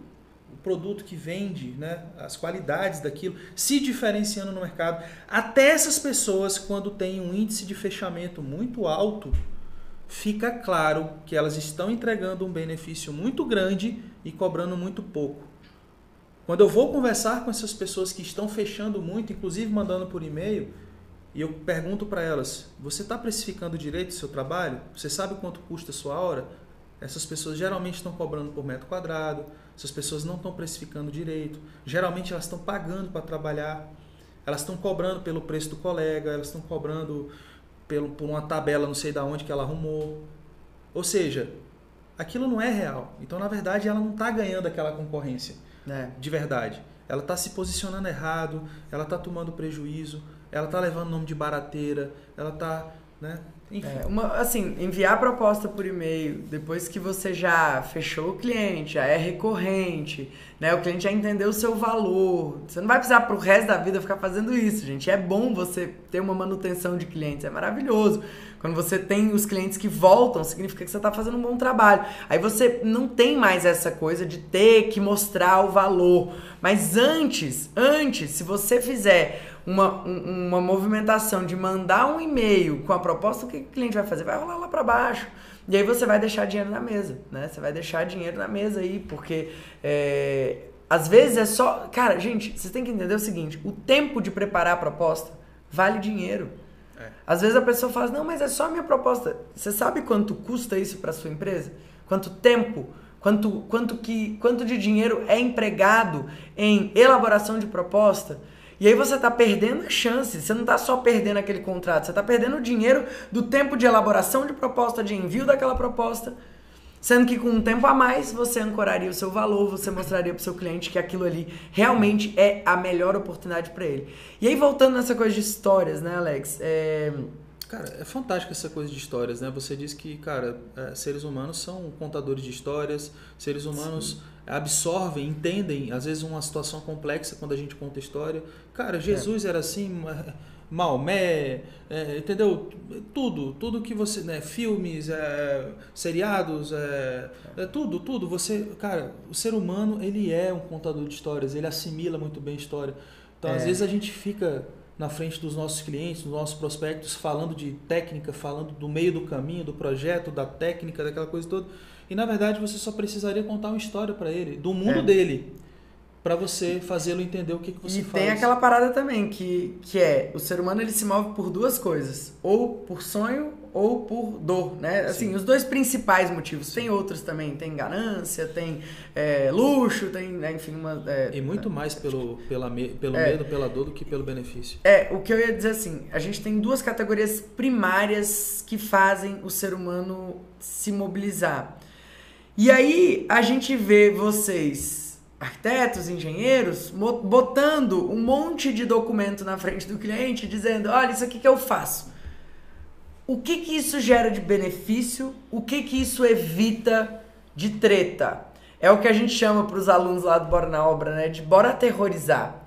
o produto que vende, né? as qualidades daquilo, se diferenciando no mercado. Até essas pessoas, quando têm um índice de fechamento muito alto, fica claro que elas estão entregando um benefício muito grande e cobrando muito pouco. Quando eu vou conversar com essas pessoas que estão fechando muito, inclusive mandando por e-mail, e eu pergunto para elas: você está precificando direito o seu trabalho? Você sabe quanto custa a sua hora? Essas pessoas geralmente estão cobrando por metro quadrado, essas pessoas não estão precificando direito, geralmente elas estão pagando para trabalhar, elas estão cobrando pelo preço do colega, elas estão cobrando pelo, por uma tabela não sei da onde que ela arrumou. Ou seja, aquilo não é real. Então, na verdade, ela não está ganhando aquela concorrência É. de verdade. Ela está se posicionando errado, ela está tomando prejuízo, ela está levando nome de barateira, ela está né, É, uma, assim, enviar a proposta por e-mail depois que você já fechou o cliente, já é recorrente, né? O cliente já entendeu o seu valor. Você não vai precisar pro resto da vida ficar fazendo isso, gente. É bom você ter uma manutenção de clientes, é maravilhoso. Quando você tem os clientes que voltam, significa que você está fazendo um bom trabalho. Aí você não tem mais essa coisa de ter que mostrar o valor. Mas antes, antes, se você fizer uma, uma movimentação de mandar um e-mail com a proposta, o que o cliente vai fazer? Vai rolar lá para baixo. E aí você vai deixar dinheiro na mesa, né? Você vai deixar dinheiro na mesa aí, porque é, às vezes é só. Cara, gente, vocês têm que entender o seguinte: o tempo de preparar a proposta vale dinheiro. É. Às vezes a pessoa fala, não, mas é só a minha proposta. Você sabe quanto custa isso para sua empresa? Quanto tempo? Quanto, quanto, que, quanto de dinheiro é empregado em elaboração de proposta? E aí você está perdendo a chance. Você não está só perdendo aquele contrato, você está perdendo o dinheiro do tempo de elaboração de proposta, de envio daquela proposta. Sendo que com um tempo a mais você ancoraria o seu valor, você mostraria para o seu cliente que aquilo ali realmente é a melhor oportunidade para ele. E aí voltando nessa coisa de histórias, né, Alex? É... Cara, é fantástico essa coisa de histórias, né? Você diz que, cara, é, seres humanos são contadores de histórias, seres humanos Sim. absorvem, entendem, às vezes, uma situação complexa quando a gente conta história. Cara, Jesus é. era assim, Maomé, é, entendeu? Tudo, tudo que você, né? Filmes, é, seriados, é, é, tudo, tudo. Você, cara, o ser humano, ele é um contador de histórias, ele assimila muito bem a história. Então, às é. vezes, a gente fica na frente dos nossos clientes, dos nossos prospectos, falando de técnica, falando do meio do caminho, do projeto, da técnica, daquela coisa toda. E na verdade você só precisaria contar uma história para ele, do mundo é. dele, para você fazê-lo entender o que, que você e faz. E tem aquela parada também que, que é o ser humano ele se move por duas coisas, ou por sonho ou por dor, né? Assim, Sim. os dois principais motivos. Tem outros também, tem ganância, tem é, luxo, tem, né, enfim, uma... É, e muito mais pelo, pela, pelo é, medo, pela dor do que pelo benefício. É, o que eu ia dizer assim, a gente tem duas categorias primárias que fazem o ser humano se mobilizar. E aí a gente vê vocês, arquitetos, engenheiros, botando um monte de documento na frente do cliente, dizendo, olha, isso aqui que eu faço o que que isso gera de benefício, o que que isso evita de treta. É o que a gente chama para os alunos lá do Bora na Obra, né, de bora aterrorizar.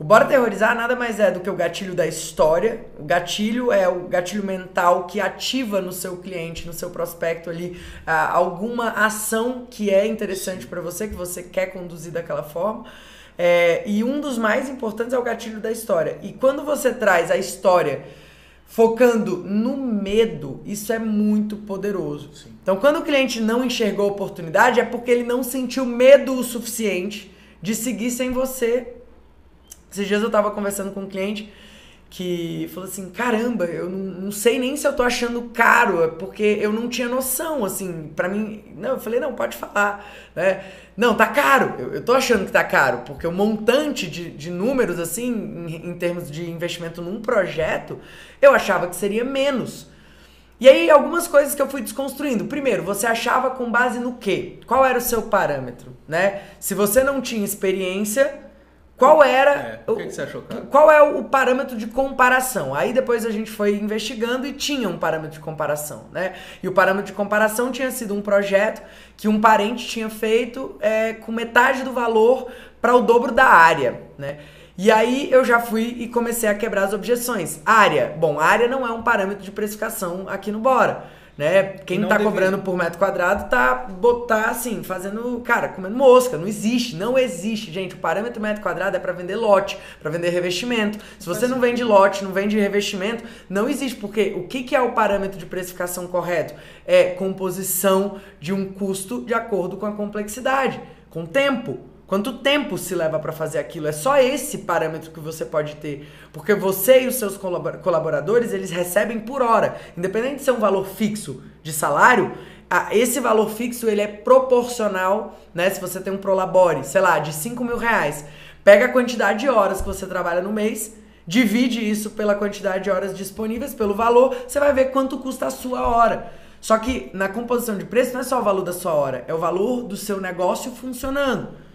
O bora aterrorizar nada mais é do que o gatilho da história. O gatilho é o gatilho mental que ativa no seu cliente, no seu prospecto ali, alguma ação que é interessante para você, que você quer conduzir daquela forma. É, e um dos mais importantes é o gatilho da história. E quando você traz a história focando no medo, isso é muito poderoso. Sim. Então, quando o cliente não enxergou a oportunidade, é porque ele não sentiu medo o suficiente de seguir sem você. Esses dias eu estava conversando com um cliente que falou assim: caramba, eu não, não, sei nem se eu tô achando caro, é porque eu não tinha noção, assim, para mim. Não, eu falei: não, pode falar, né? Não, tá caro, eu, eu tô achando que tá caro, porque o montante de, de números, assim, em, em termos de investimento num projeto, eu achava que seria menos. E aí, algumas coisas que eu fui desconstruindo. Primeiro, você achava com base no quê? Qual era o seu parâmetro, né? Se você não tinha experiência qual era. É, por que, que você achou caro? Qual é o parâmetro de comparação? Aí depois a gente foi investigando e tinha um parâmetro de comparação, né? E o parâmetro de comparação tinha sido um projeto que um parente tinha feito é, com metade do valor para o dobro da área, né? E aí eu já fui e comecei a quebrar as objeções. Área. Bom, área não é um parâmetro de precificação aqui no Bora né? Quem não tá cobrando por metro quadrado tá botar assim, fazendo, cara, comendo mosca. Não existe, não existe, gente. O parâmetro metro quadrado é para vender lote, para vender revestimento. Se você não vende lote, não vende revestimento, não existe, porque o que, que é o parâmetro de precificação correto? É composição de um custo de acordo com a complexidade, com tempo. Quanto tempo se leva para fazer aquilo? É só esse parâmetro que você pode ter. Porque você e os seus colaboradores, eles recebem por hora. Independente de ser um valor fixo de salário, esse valor fixo ele é proporcional, né? Se você tem um Prolabore, sei lá, de 5 mil reais, pega a quantidade de horas que você trabalha no mês, divide isso pela quantidade de horas disponíveis, pelo valor, você vai ver quanto custa a sua hora. Só que na composição de preço não é só o valor da sua hora, é o valor do seu negócio funcionando.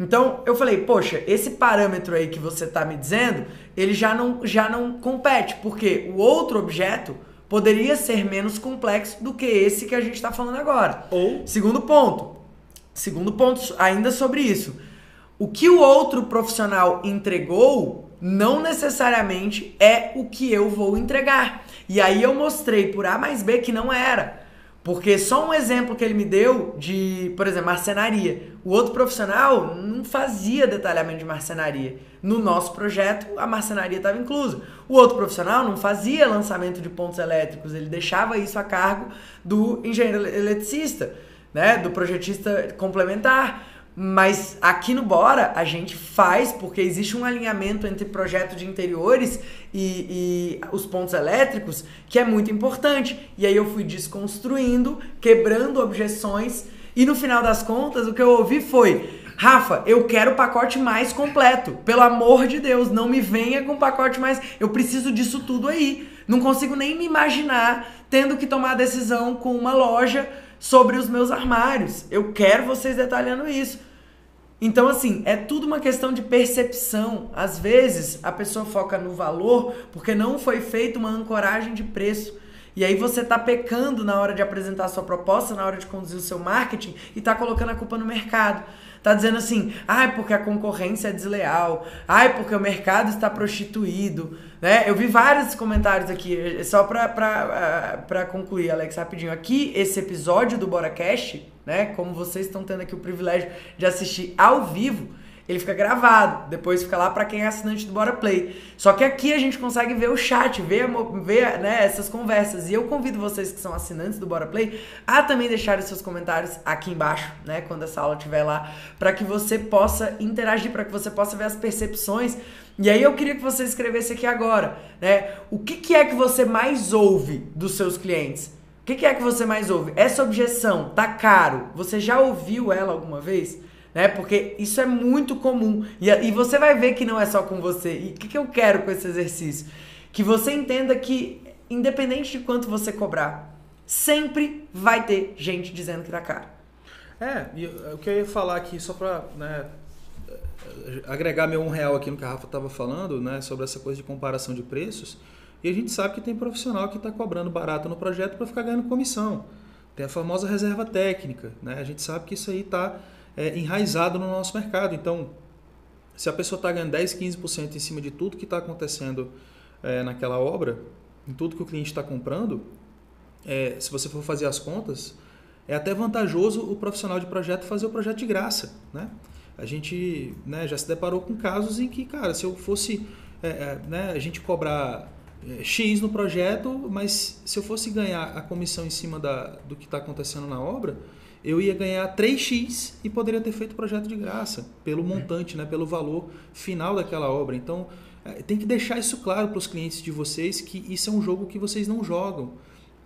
Então eu falei, poxa, esse parâmetro aí que você está me dizendo, ele já não, já não compete, porque o outro objeto poderia ser menos complexo do que esse que a gente está falando agora. Ou Segundo ponto. Segundo ponto, ainda sobre isso. O que o outro profissional entregou não necessariamente é o que eu vou entregar. E aí eu mostrei por A mais B que não era. Porque só um exemplo que ele me deu de, por exemplo, marcenaria. O outro profissional não fazia detalhamento de marcenaria. No nosso projeto, a marcenaria estava inclusa. O outro profissional não fazia lançamento de pontos elétricos, ele deixava isso a cargo do engenheiro eletricista, né, do projetista complementar. Mas aqui no Bora a gente faz porque existe um alinhamento entre projeto de interiores e, e, os pontos elétricos que é muito importante. E aí eu fui desconstruindo, quebrando objeções e no final das contas o que eu ouvi foi Rafa, eu quero o pacote mais completo. Pelo amor de Deus, não me venha com pacote mais. Eu preciso disso tudo aí. Não consigo nem me imaginar tendo que tomar decisão com uma loja sobre os meus armários. Eu quero vocês detalhando isso. Então, assim, é tudo uma questão de percepção. Às vezes, a pessoa foca no valor porque não foi feita uma ancoragem de preço. E aí você tá pecando na hora de apresentar a sua proposta, na hora de conduzir o seu marketing e tá colocando a culpa no mercado. Tá dizendo assim, ai, porque a concorrência é desleal, ai, porque o mercado está prostituído, né? Eu vi vários comentários aqui, é só uh, pra concluir, Alex, rapidinho. Aqui, esse episódio do BoraCast, né? Como vocês estão tendo aqui o privilégio de assistir ao vivo, ele fica gravado, depois fica lá para quem é assinante do Bora Play. Só que aqui a gente consegue ver o chat, ver, ver né, essas conversas. E eu convido vocês que são assinantes do Bora Play a também deixarem seus comentários aqui embaixo, né, quando essa aula estiver lá, para que você possa interagir, para que você possa ver as percepções. E aí eu queria que você escrevesse aqui agora, né? O que, que é que você mais ouve dos seus clientes? Que, que é que você mais ouve? Essa objeção tá caro. Você já ouviu ela alguma vez? né? Porque isso é muito comum. E, e você vai ver que não é só com você. E o que, que eu quero com esse exercício? Que você entenda que, independente de quanto você cobrar, sempre vai ter gente dizendo que tá caro. É, e o que eu ia falar aqui, só para né, agregar meu um real aqui no que a Rafa estava falando, né, sobre essa coisa de comparação de preços, e a gente sabe que tem profissional que está cobrando barato no projeto para ficar ganhando comissão. Tem a famosa reserva técnica, né? A gente sabe que isso aí está é, enraizado no nosso mercado. Então, se a pessoa está ganhando 10, 15% em cima de tudo que está acontecendo é, naquela obra, em tudo que o cliente está comprando, é, se você for fazer as contas, é até vantajoso o profissional de projeto fazer o projeto de graça. Né? A gente né, já se deparou com casos em que, cara, se eu fosse é, é, né, a gente cobrar X no projeto, mas se eu fosse ganhar a comissão em cima da, do que está acontecendo na obra, eu ia ganhar 3x e poderia ter feito o projeto de graça, pelo montante, né, pelo valor final daquela obra. Então, é, tem que deixar isso claro para os clientes de vocês que isso é um jogo que vocês não jogam.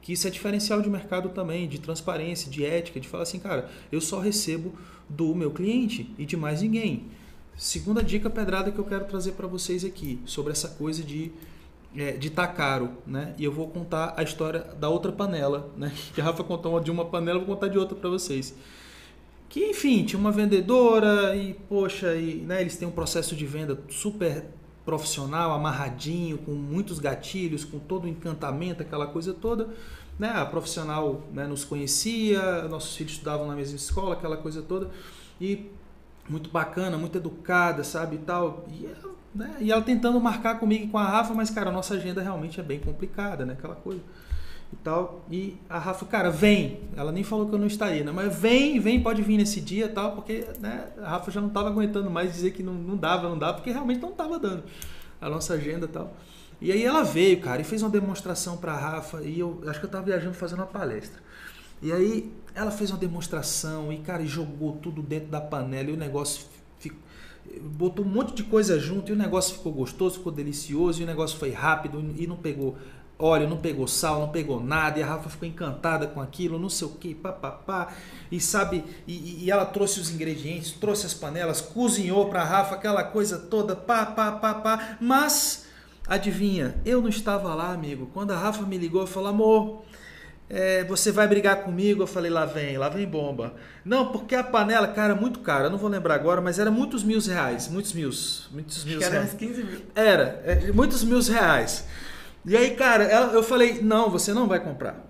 Que isso é diferencial de mercado também, de transparência, de ética, de falar assim, cara, eu só recebo do meu cliente e de mais ninguém. Segunda dica pedrada que eu quero trazer para vocês aqui, sobre essa coisa de é, de tá caro, né? E eu vou contar a história da outra panela, né? Que a Rafa contou de uma panela, eu vou contar de outra para vocês. Que, enfim, tinha uma vendedora e, poxa, e, né, eles têm um processo de venda super profissional, amarradinho, com muitos gatilhos, com todo o encantamento, aquela coisa toda. Né? A profissional né, nos conhecia, nossos filhos estudavam na mesma escola, aquela coisa toda. E muito bacana, muito educada, sabe, e tal. E né? E ela tentando marcar comigo e com a Rafa, mas, cara, a nossa agenda realmente é bem complicada, né? Aquela coisa e tal. E a Rafa, cara, vem. Ela nem falou que eu não estaria, né? Mas vem, vem, pode vir nesse dia tal, porque né, a Rafa já não estava aguentando mais dizer que não, não dava, não dava, porque realmente não estava dando a nossa agenda tal. E aí ela veio, cara, e fez uma demonstração para a Rafa, e eu acho que eu estava viajando fazendo uma palestra. E aí ela fez uma demonstração e, cara, jogou tudo dentro da panela e o negócio botou um monte de coisa junto e o negócio ficou gostoso, ficou delicioso e o negócio foi rápido e não pegou óleo, não pegou sal, não pegou nada e a Rafa ficou encantada com aquilo, não sei o que, papapá e sabe, e, e, ela trouxe os ingredientes, trouxe as panelas, cozinhou para a Rafa aquela coisa toda, pá, pá, pá, pá, mas adivinha, eu não estava lá, amigo, quando a Rafa me ligou, eu falei, amor, é, você vai brigar comigo? Eu falei, lá vem, lá vem bomba. Não, porque a panela, cara, muito cara, eu não vou lembrar agora, mas era muitos mil reais, muitos mil, muitos mil era uns 15 mil. Era, é, muitos mil reais. E aí, cara, ela, eu falei, não, você não vai comprar.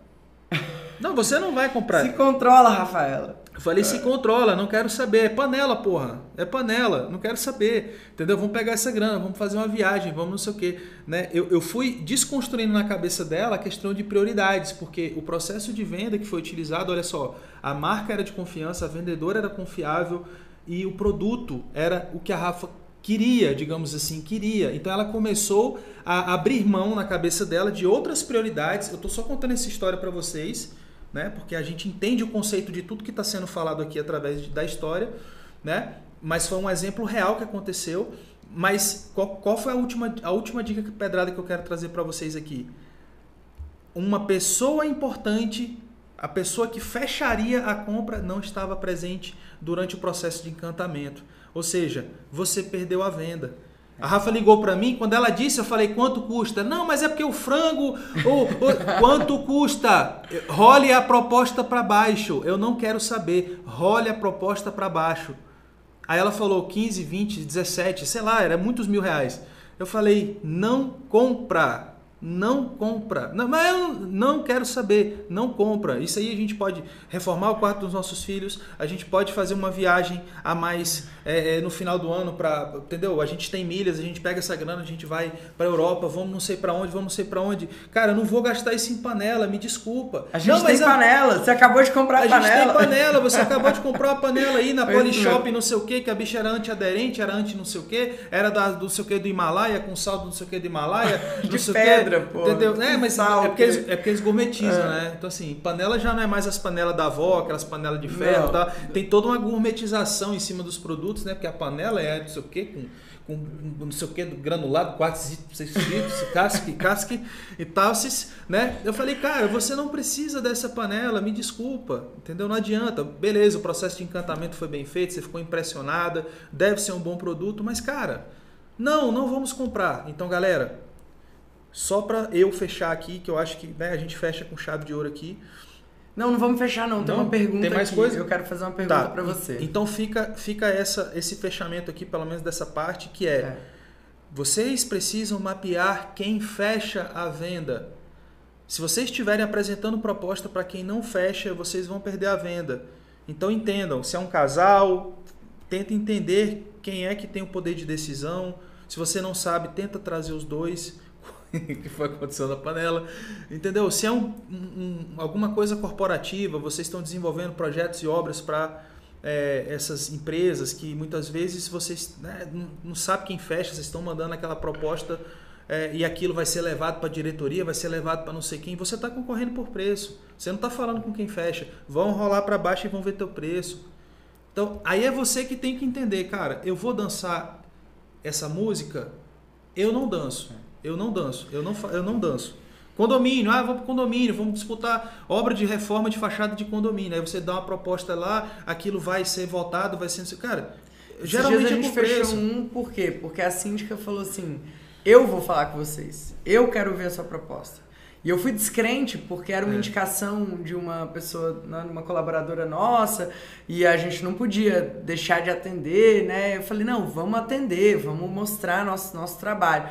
Não, você não vai comprar. Se controla, Rafaela. Eu falei, se controla, não quero saber. É panela, porra. É panela, não quero saber. Entendeu? Vamos pegar essa grana, vamos fazer uma viagem, vamos não sei o quê. Né? Eu, eu fui desconstruindo na cabeça dela a questão de prioridades, porque o processo de venda que foi utilizado, olha só, a marca era de confiança, a vendedora era confiável e o produto era o que a Rafa queria, digamos assim, queria. Então ela começou a abrir mão na cabeça dela de outras prioridades. Eu estou só contando essa história para vocês né? Porque a gente entende o conceito de tudo que está sendo falado aqui através de, da história, né? Mas foi um exemplo real que aconteceu. Mas qual, qual foi a última, a última dica pedrada que eu quero trazer para vocês aqui? Uma pessoa importante, a pessoa que fecharia a compra, não estava presente durante o processo de encantamento. Ou seja, você perdeu a venda. A Rafa ligou para mim, quando ela disse, eu falei, quanto custa? Não, mas é porque o frango, o, o quanto custa? Role a proposta para baixo. Eu não quero saber. Role a proposta para baixo. Aí ela falou 15, 20, 17, sei lá, era muitos mil reais. Eu falei, não compra não compra. Não, mas eu não quero saber, não compra. Isso aí a gente pode reformar o quarto dos nossos filhos, a gente pode fazer uma viagem a mais é, é no final do ano para, entendeu? A gente tem milhas, a gente pega essa grana, a gente vai para Europa, vamos não sei para onde, vamos não sei para onde. Cara, eu não vou gastar isso em panela, me desculpa. A gente não, tem panela, você acabou de comprar a, a panela. A gente tem panela, você acabou de comprar uma panela aí na Polishop, não sei o que, que a bicha era antiaderente, era anti não sei o que, era da, do sei o que do Himalaia, com saldo não sei o que do Himalaia, de pedra pô. Entendeu? É, mas Sal, é, porque eles, é porque eles gourmetizam, é. né? Então, assim, panela já não é mais as panelas da avó, aquelas panelas de ferro, tá? Tem toda uma gourmetização em cima dos produtos, né? Porque a panela é não sei o quê, com com não sei o que, granulado, quartzo, casque, casque e tal, né? Eu falei, cara, você não precisa dessa panela, me desculpa, entendeu? Não adianta. Beleza, o processo de encantamento foi bem feito, você ficou impressionada, deve ser um bom produto, mas cara, não, não vamos comprar. Então, galera, só para eu fechar aqui, que eu acho que né, a gente fecha com chave de ouro aqui. Não, não vamos fechar não. Tem não, uma pergunta Tem mais aqui. coisa? Eu quero fazer uma pergunta tá. para você. Então fica, fica essa, esse fechamento aqui, pelo menos dessa parte, que é, é. vocês precisam mapear quem fecha a venda. Se vocês estiverem apresentando proposta para quem não fecha, vocês vão perder a venda. Então entendam, se é um casal, tenta entender quem é que tem o poder de decisão. Se você não sabe, tenta trazer os dois que foi acontecendo na panela. Entendeu? Se é um, um, alguma coisa corporativa, vocês estão desenvolvendo projetos e obras para é, essas empresas que muitas vezes vocês né, não, sabem quem fecha, vocês estão mandando aquela proposta é, e aquilo vai ser levado para a diretoria, vai ser levado para não sei quem. Você está concorrendo por preço. Você não está falando com quem fecha. Vão rolar para baixo e vão ver teu preço. Então, aí é você que tem que entender, cara, eu vou dançar essa música, eu não danço. Eu não danço, eu não, eu não danço. Condomínio, ah, vamos para condomínio, vamos disputar obra de reforma de fachada de condomínio. Aí você dá uma proposta lá, aquilo vai ser votado, vai ser. Cara, geralmente a gente fechou um, por quê? Porque a síndica falou assim: eu vou falar com vocês, eu quero ver a sua proposta. E eu fui descrente porque era uma é. indicação de uma pessoa, né, uma colaboradora nossa, e a gente não podia deixar de atender, né? Eu falei, não, vamos atender, vamos mostrar nosso, nosso trabalho.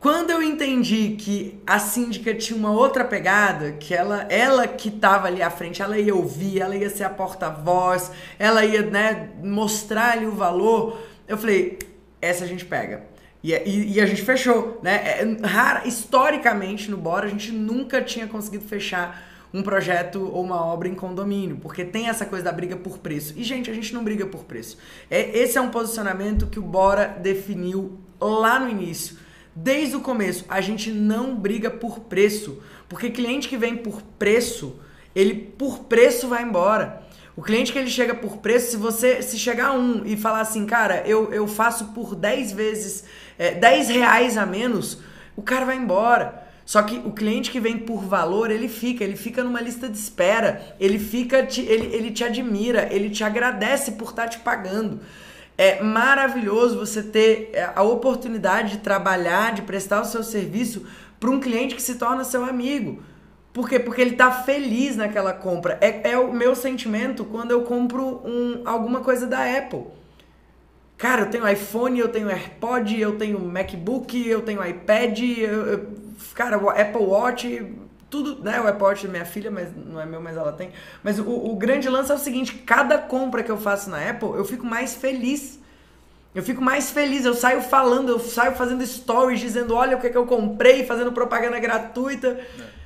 Quando eu entendi que a síndica tinha uma outra pegada, que ela, ela que estava ali à frente, ela ia ouvir, ela ia ser a porta-voz, ela ia né, mostrar ali o valor, eu falei, essa a gente pega. E, e, e a gente fechou, né? É, rara, historicamente no Bora a gente nunca tinha conseguido fechar um projeto ou uma obra em condomínio, porque tem essa coisa da briga por preço. E, gente, a gente não briga por preço. É, esse é um posicionamento que o Bora definiu lá no início Desde o começo, a gente não briga por preço, porque cliente que vem por preço, ele por preço vai embora. O cliente que ele chega por preço, se você se chegar um e falar assim, cara, eu, eu faço por 10 vezes, é, 10 reais a menos, o cara vai embora. Só que o cliente que vem por valor, ele fica, ele fica numa lista de espera, ele fica, te, ele, ele te admira, ele te agradece por estar tá te pagando é maravilhoso você ter é, a oportunidade de trabalhar, de prestar o seu serviço para um cliente que se torna seu amigo. Por quê? Porque ele está feliz naquela compra. É, é, o meu sentimento quando eu compro um, alguma coisa da Apple. Cara, eu tenho iPhone, eu tenho AirPod, eu tenho MacBook, eu tenho iPad, eu, eu, cara, Apple Watch, tudo, né? O Apple Watch é minha filha, mas não é meu, mas ela tem. Mas o, o grande lance é o seguinte: cada compra que eu faço na Apple, eu fico mais feliz. Eu fico mais feliz, eu saio falando, eu saio fazendo stories dizendo, olha o que, é que eu comprei, fazendo propaganda gratuita. É.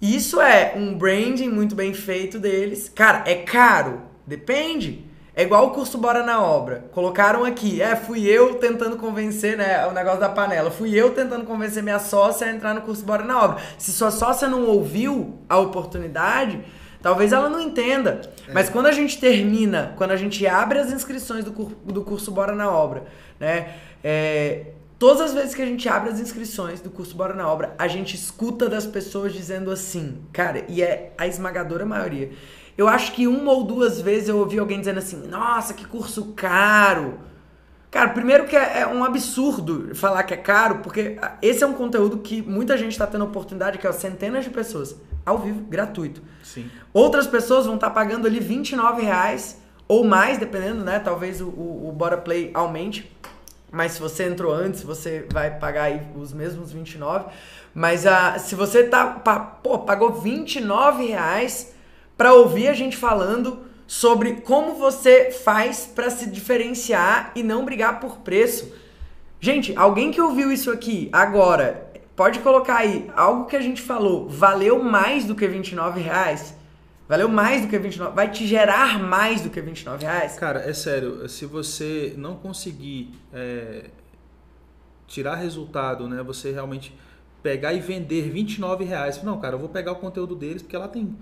Isso é um branding muito bem feito deles. Cara, é caro? Depende. É igual o curso Bora na Obra. Colocaram aqui, é, fui eu tentando convencer, né, o negócio da panela. Fui eu tentando convencer minha sócia a entrar no curso Bora na Obra. Se sua sócia não ouviu a oportunidade, talvez ela não entenda. É. Mas quando a gente termina, quando a gente abre as inscrições do, cur do curso Bora na Obra, né, é, Todas as vezes que a gente abre as inscrições do curso Bora na Obra, a gente escuta das pessoas dizendo assim, cara, e é a esmagadora maioria. Eu acho que uma ou duas vezes eu ouvi alguém dizendo assim, nossa, que curso caro. Cara, primeiro que é, é um absurdo falar que é caro, porque esse é um conteúdo que muita gente está tendo oportunidade, que é centenas de pessoas, ao vivo, gratuito. Sim. Outras pessoas vão estar tá pagando ali 29 reais ou mais, dependendo, né? Talvez o, o, o Bora Play aumente mas se você entrou antes, você vai pagar aí os mesmos 29. Mas a, se você tá, pô, pagou 29 reais para ouvir a gente falando sobre como você faz para se diferenciar e não brigar por preço. Gente, alguém que ouviu isso aqui agora, pode colocar aí algo que a gente falou, valeu mais do que 29 reais? Valeu mais do que 29, vai te gerar mais do que 29 reais? Cara, é sério, se você não conseguir é, tirar resultado, né? Você realmente pegar e vender 29 reais. Não, cara, eu vou pegar o conteúdo deles, porque lá tem.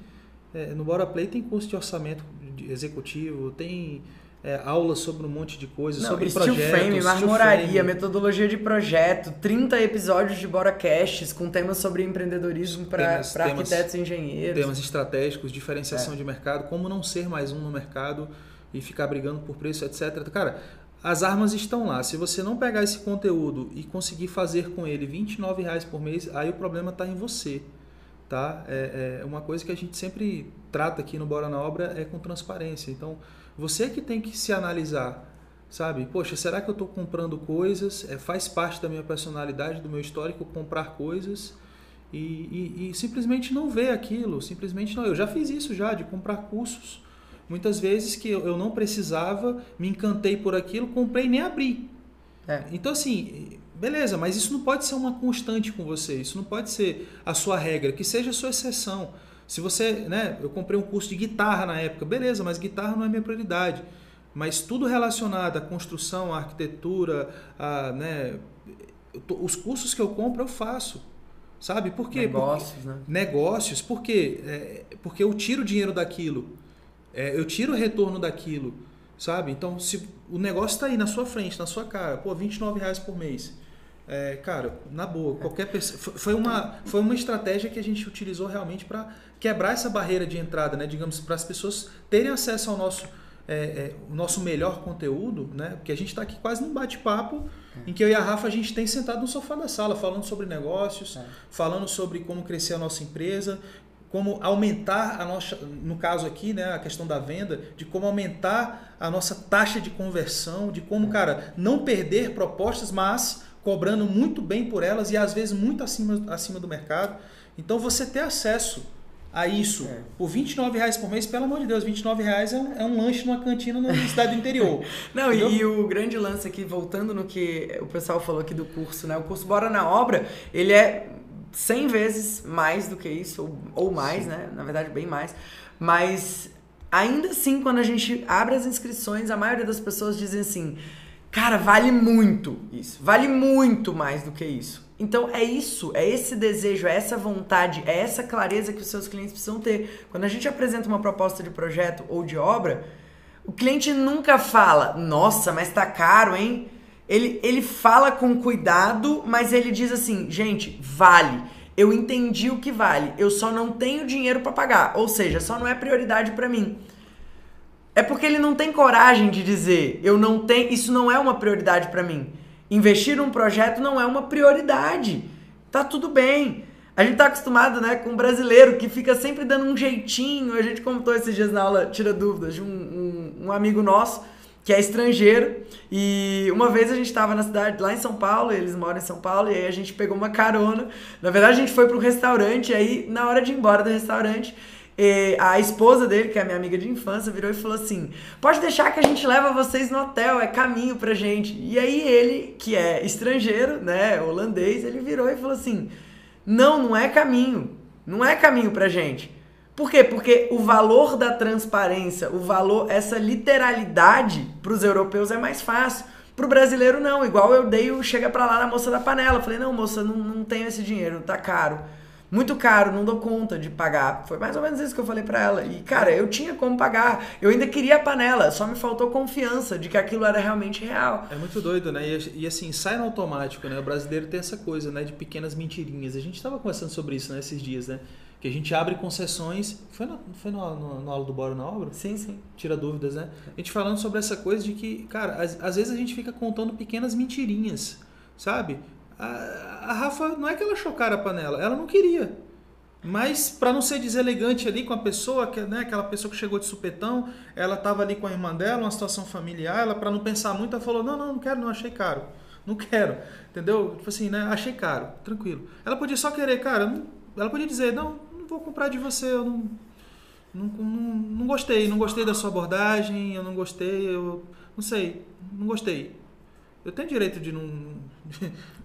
É, no Bora Play tem custo de orçamento executivo, tem é, aulas sobre um monte de coisas, Não, sobre steel projetos. Frame, marmoraria, metodologia de projeto, 30 episódios de BoraCasts com temas sobre empreendedorismo para arquitetos e engenheiros. Temas estratégicos, diferenciação é. de mercado, como não ser mais um no mercado e ficar brigando por preço, etc. Cara, as armas estão lá. Se você não pegar esse conteúdo e conseguir fazer com ele 29 reais por mês, aí o problema está em você. Tá? É, é uma coisa que a gente sempre trata aqui no Bora na Obra é com transparência. Então, você que tem que se analisar, sabe? Poxa, será que eu estou comprando coisas? É, faz parte da minha personalidade, do meu histórico, comprar coisas e, e, e simplesmente não ver aquilo. Simplesmente não. Eu já fiz isso já, de comprar cursos. Muitas vezes que eu não precisava, me encantei por aquilo, comprei e nem abri. É. Então, assim, beleza, mas isso não pode ser uma constante com você, isso não pode ser a sua regra, que seja a sua exceção. Se você, né, eu comprei um curso de guitarra na época, beleza, mas guitarra não é minha prioridade. Mas tudo relacionado à construção, à arquitetura, a, né, os cursos que eu compro eu faço. Sabe? Por quê? Negócios, porque, né? Negócios. Por quê? É, porque eu tiro dinheiro daquilo. É, eu tiro o retorno daquilo. Sabe? Então, se o negócio está aí na sua frente, na sua cara, pô, 29 reais por mês. É, cara, na boa, qualquer pessoa. Foi uma, foi uma estratégia que a gente utilizou realmente para quebrar essa barreira de entrada, né? Digamos, para as pessoas terem acesso ao nosso, é, é, o nosso melhor conteúdo, né? Porque a gente está aqui quase num bate-papo é. em que eu e a Rafa a gente tem sentado no sofá da sala falando sobre negócios, é. falando sobre como crescer a nossa empresa, como aumentar a nossa, no caso aqui, né, a questão da venda, de como aumentar a nossa taxa de conversão, de como, é. cara, não perder propostas, mas cobrando muito bem por elas e às vezes muito acima, acima do mercado. Então você ter acesso a isso é. por 29 reais por mês, pelo amor de Deus, 29 reais é um, é um lanche numa cantina na cidade do interior. Não, e, e, o grande lance aqui, voltando no que o pessoal falou aqui do curso, né? O curso Bora na Obra, ele é 100 vezes mais do que isso, ou, ou mais, Sim. né? Na verdade, bem mais. Mas ainda assim, quando a gente abre as inscrições, a maioria das pessoas dizem assim Cara, vale muito isso. Vale muito mais do que isso. Então é isso, é esse desejo, é essa vontade, é essa clareza que os seus clientes precisam ter. Quando a gente apresenta uma proposta de projeto ou de obra, o cliente nunca fala, nossa, mas tá caro, hein? Ele, ele fala com cuidado, mas ele diz assim, gente, vale. Eu entendi o que vale, eu só não tenho dinheiro para pagar. Ou seja, só não é prioridade para mim. É porque ele não tem coragem de dizer, eu não tenho, isso não é uma prioridade para mim. Investir num projeto não é uma prioridade. Tá tudo bem. A gente tá acostumado, né, com um brasileiro que fica sempre dando um jeitinho. A gente contou esses dias na aula Tira Dúvidas de um, um, um amigo nosso que é estrangeiro. E uma vez a gente estava na cidade, lá em São Paulo, eles moram em São Paulo, e aí a gente pegou uma carona. Na verdade, a gente foi para um restaurante, e aí, na hora de ir embora do restaurante, a esposa dele, que é minha amiga de infância, virou e falou assim: Pode deixar que a gente leva vocês no hotel, é caminho pra gente. E aí ele, que é estrangeiro, né, holandês, ele virou e falou assim: Não, não é caminho. Não é caminho pra gente. Por quê? Porque o valor da transparência, o valor, essa literalidade para os europeus é mais fácil. Para o brasileiro, não. Igual eu dei o chega para lá na moça da panela. falei, não, moça, não, não tenho esse dinheiro, tá caro. Muito caro, não dou conta de pagar. Foi mais ou menos isso que eu falei para ela. E, cara, eu tinha como pagar. Eu ainda queria a panela, só me faltou confiança de que aquilo era realmente real. É muito doido, né? E, e assim, sai no automático, né? O brasileiro tem essa coisa, né? De pequenas mentirinhas. A gente estava conversando sobre isso, né? Esses dias, né? que a gente abre concessões. Foi na, foi na, na aula do Bora na obra? Sim, sim. Tira dúvidas, né? A gente falando sobre essa coisa de que, cara, às, às vezes a gente fica contando pequenas mentirinhas, sabe? A, a Rafa, não é que ela chocara a panela, ela não queria. Mas para não ser deselegante ali com a pessoa, que, né, aquela pessoa que chegou de supetão, ela estava ali com a irmã dela, uma situação familiar, ela para não pensar muito, ela falou: "Não, não, não quero, não achei caro. Não quero". Entendeu? Tipo assim, né? Achei caro, tranquilo. Ela podia só querer, cara, não, ela podia dizer: "Não, não vou comprar de você, eu não, não, não, não gostei, não gostei da sua abordagem, eu não gostei, eu não sei, não gostei. Eu tenho direito de não.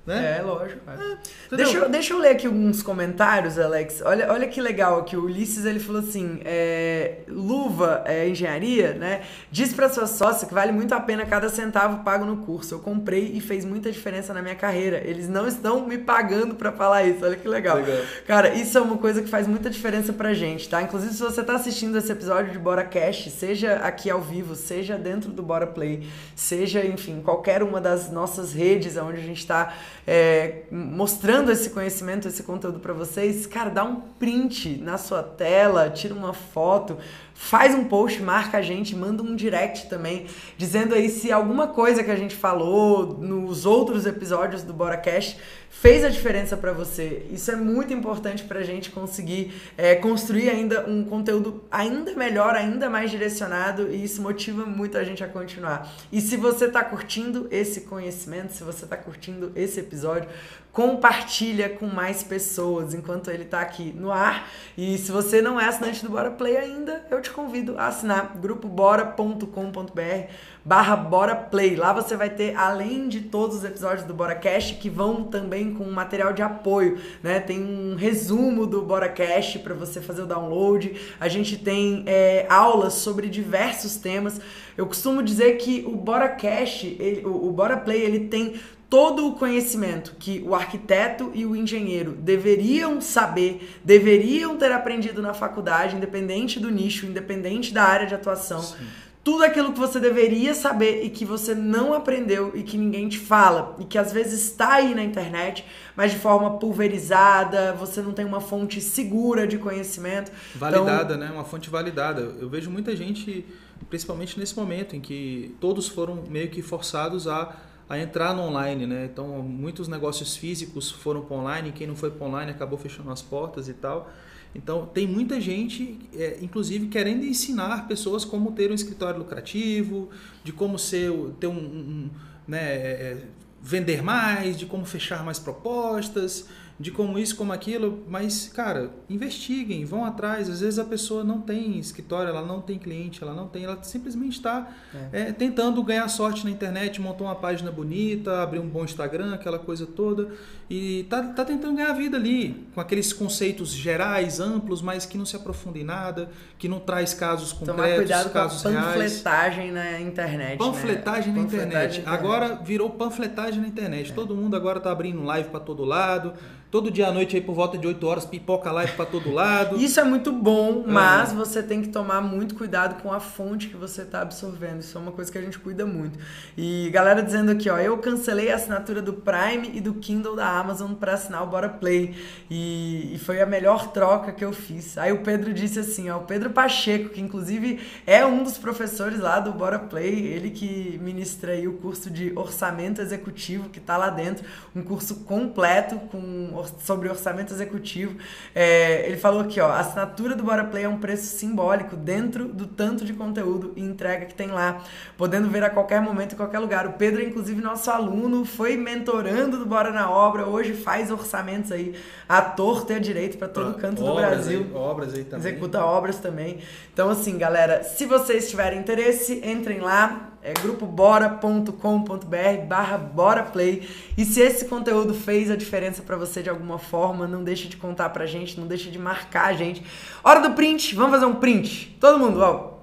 Né? É, lógico. É. Deixa, eu, deixa eu ler aqui alguns comentários, Alex. Olha, olha que legal que o Ulisses ele falou assim: é, luva é, engenharia, né? Diz para sua sócia que vale muito a pena cada centavo pago no curso. Eu comprei e fez muita diferença na minha carreira. Eles não estão me pagando para falar isso. Olha que legal. legal. Cara, isso é uma coisa que faz muita diferença pra gente, tá? Inclusive, se você tá assistindo esse episódio de Bora Cash, seja aqui ao vivo, seja dentro do Bora Play, seja, enfim, qualquer uma das nossas redes onde a gente tá é, mostrando esse conhecimento, esse conteúdo para vocês, cara, dá um print na sua tela, tira uma foto, faz um post, marca a gente, manda um direct também, dizendo aí se alguma coisa que a gente falou nos outros episódios do BoraCast fez a diferença para você. Isso é muito importante para a gente conseguir é, construir ainda um conteúdo ainda melhor, ainda mais direcionado e isso motiva muito a gente a continuar. E se você está curtindo esse conhecimento, se você está curtindo esse episódio, compartilha com mais pessoas enquanto ele está aqui no ar. E se você não é assinante do Bora Play ainda, eu te convido a assinar grupobora.com.br barra Bora Play. Lá você vai ter, além de todos os episódios do Bora Cash, que vão também com material de apoio, né? Tem um resumo do Bora Cash para você fazer o download. A gente tem é, aulas sobre diversos temas. Eu costumo dizer que o Bora Cash, ele, o, o Bora Play, ele tem todo o conhecimento que o arquiteto e o engenheiro deveriam saber, deveriam ter aprendido na faculdade, independente do nicho, independente da área de atuação. Sim. Tudo aquilo que você deveria saber e que você não aprendeu e que ninguém te fala e que às vezes está aí na internet, mas de forma pulverizada, você não tem uma fonte segura de conhecimento. Validada, então... né? Uma fonte validada. Eu vejo muita gente, principalmente nesse momento em que todos foram meio que forçados a a entrar no online, né? Então, muitos negócios físicos foram para online, quem não foi para online acabou fechando as portas e tal. Então, tem muita gente, é, inclusive, querendo ensinar pessoas como ter um escritório lucrativo, de como ser, ter um, um né, é, vender mais, de como fechar mais propostas, de como isso, como aquilo, mas, cara, investiguem, vão atrás. Às vezes a pessoa não tem escritório, ela não tem cliente, ela não tem, ela simplesmente está é. é, tentando ganhar sorte na internet, montou uma página bonita, abriu um bom Instagram, aquela coisa toda, e tá, tá tentando ganhar vida ali, com aqueles conceitos gerais, amplos, mas que não se aprofunda em nada, que não traz casos concretos, Tomar cuidado casos com a panfletagem reais. na internet. Panfletagem, né? na, panfletagem internet. na internet. Agora virou panfletagem na internet. É. Todo mundo agora tá abrindo live para todo lado. Todo dia à noite aí por volta de 8 horas, pipoca live para todo lado. Isso é muito bom, é. mas você tem que tomar muito cuidado com a fonte que você está absorvendo. Isso é uma coisa que a gente cuida muito. E galera dizendo aqui, ó, eu cancelei a assinatura do Prime e do Kindle da Amazon para assinar o Bora Play. E, e, foi a melhor troca que eu fiz. Aí o Pedro disse assim, ó, o Pedro Pacheco, que inclusive é um dos professores lá do Bora Play, ele que ministra aí o curso de orçamento executivo executivo que está lá dentro, um curso completo com, sobre orçamento executivo. É, ele falou aqui, ó, a assinatura do Bora Play é um preço simbólico dentro do tanto de conteúdo e entrega que tem lá, podendo ver a qualquer momento, em qualquer lugar. O Pedro inclusive nosso aluno, foi mentorando do Bora na Obra, hoje faz orçamentos aí, ator ter direito para todo canto do Brasil. Aí, obras aí também. Executa obras também. Então assim, galera, se vocês tiverem interesse, entrem lá, é grupobora.com.br barra boraplay. E se esse conteúdo fez a diferença para você de alguma forma, não deixe de contar pra gente, não deixe de marcar a gente. Hora do print, vamos fazer um print. Todo mundo, ó.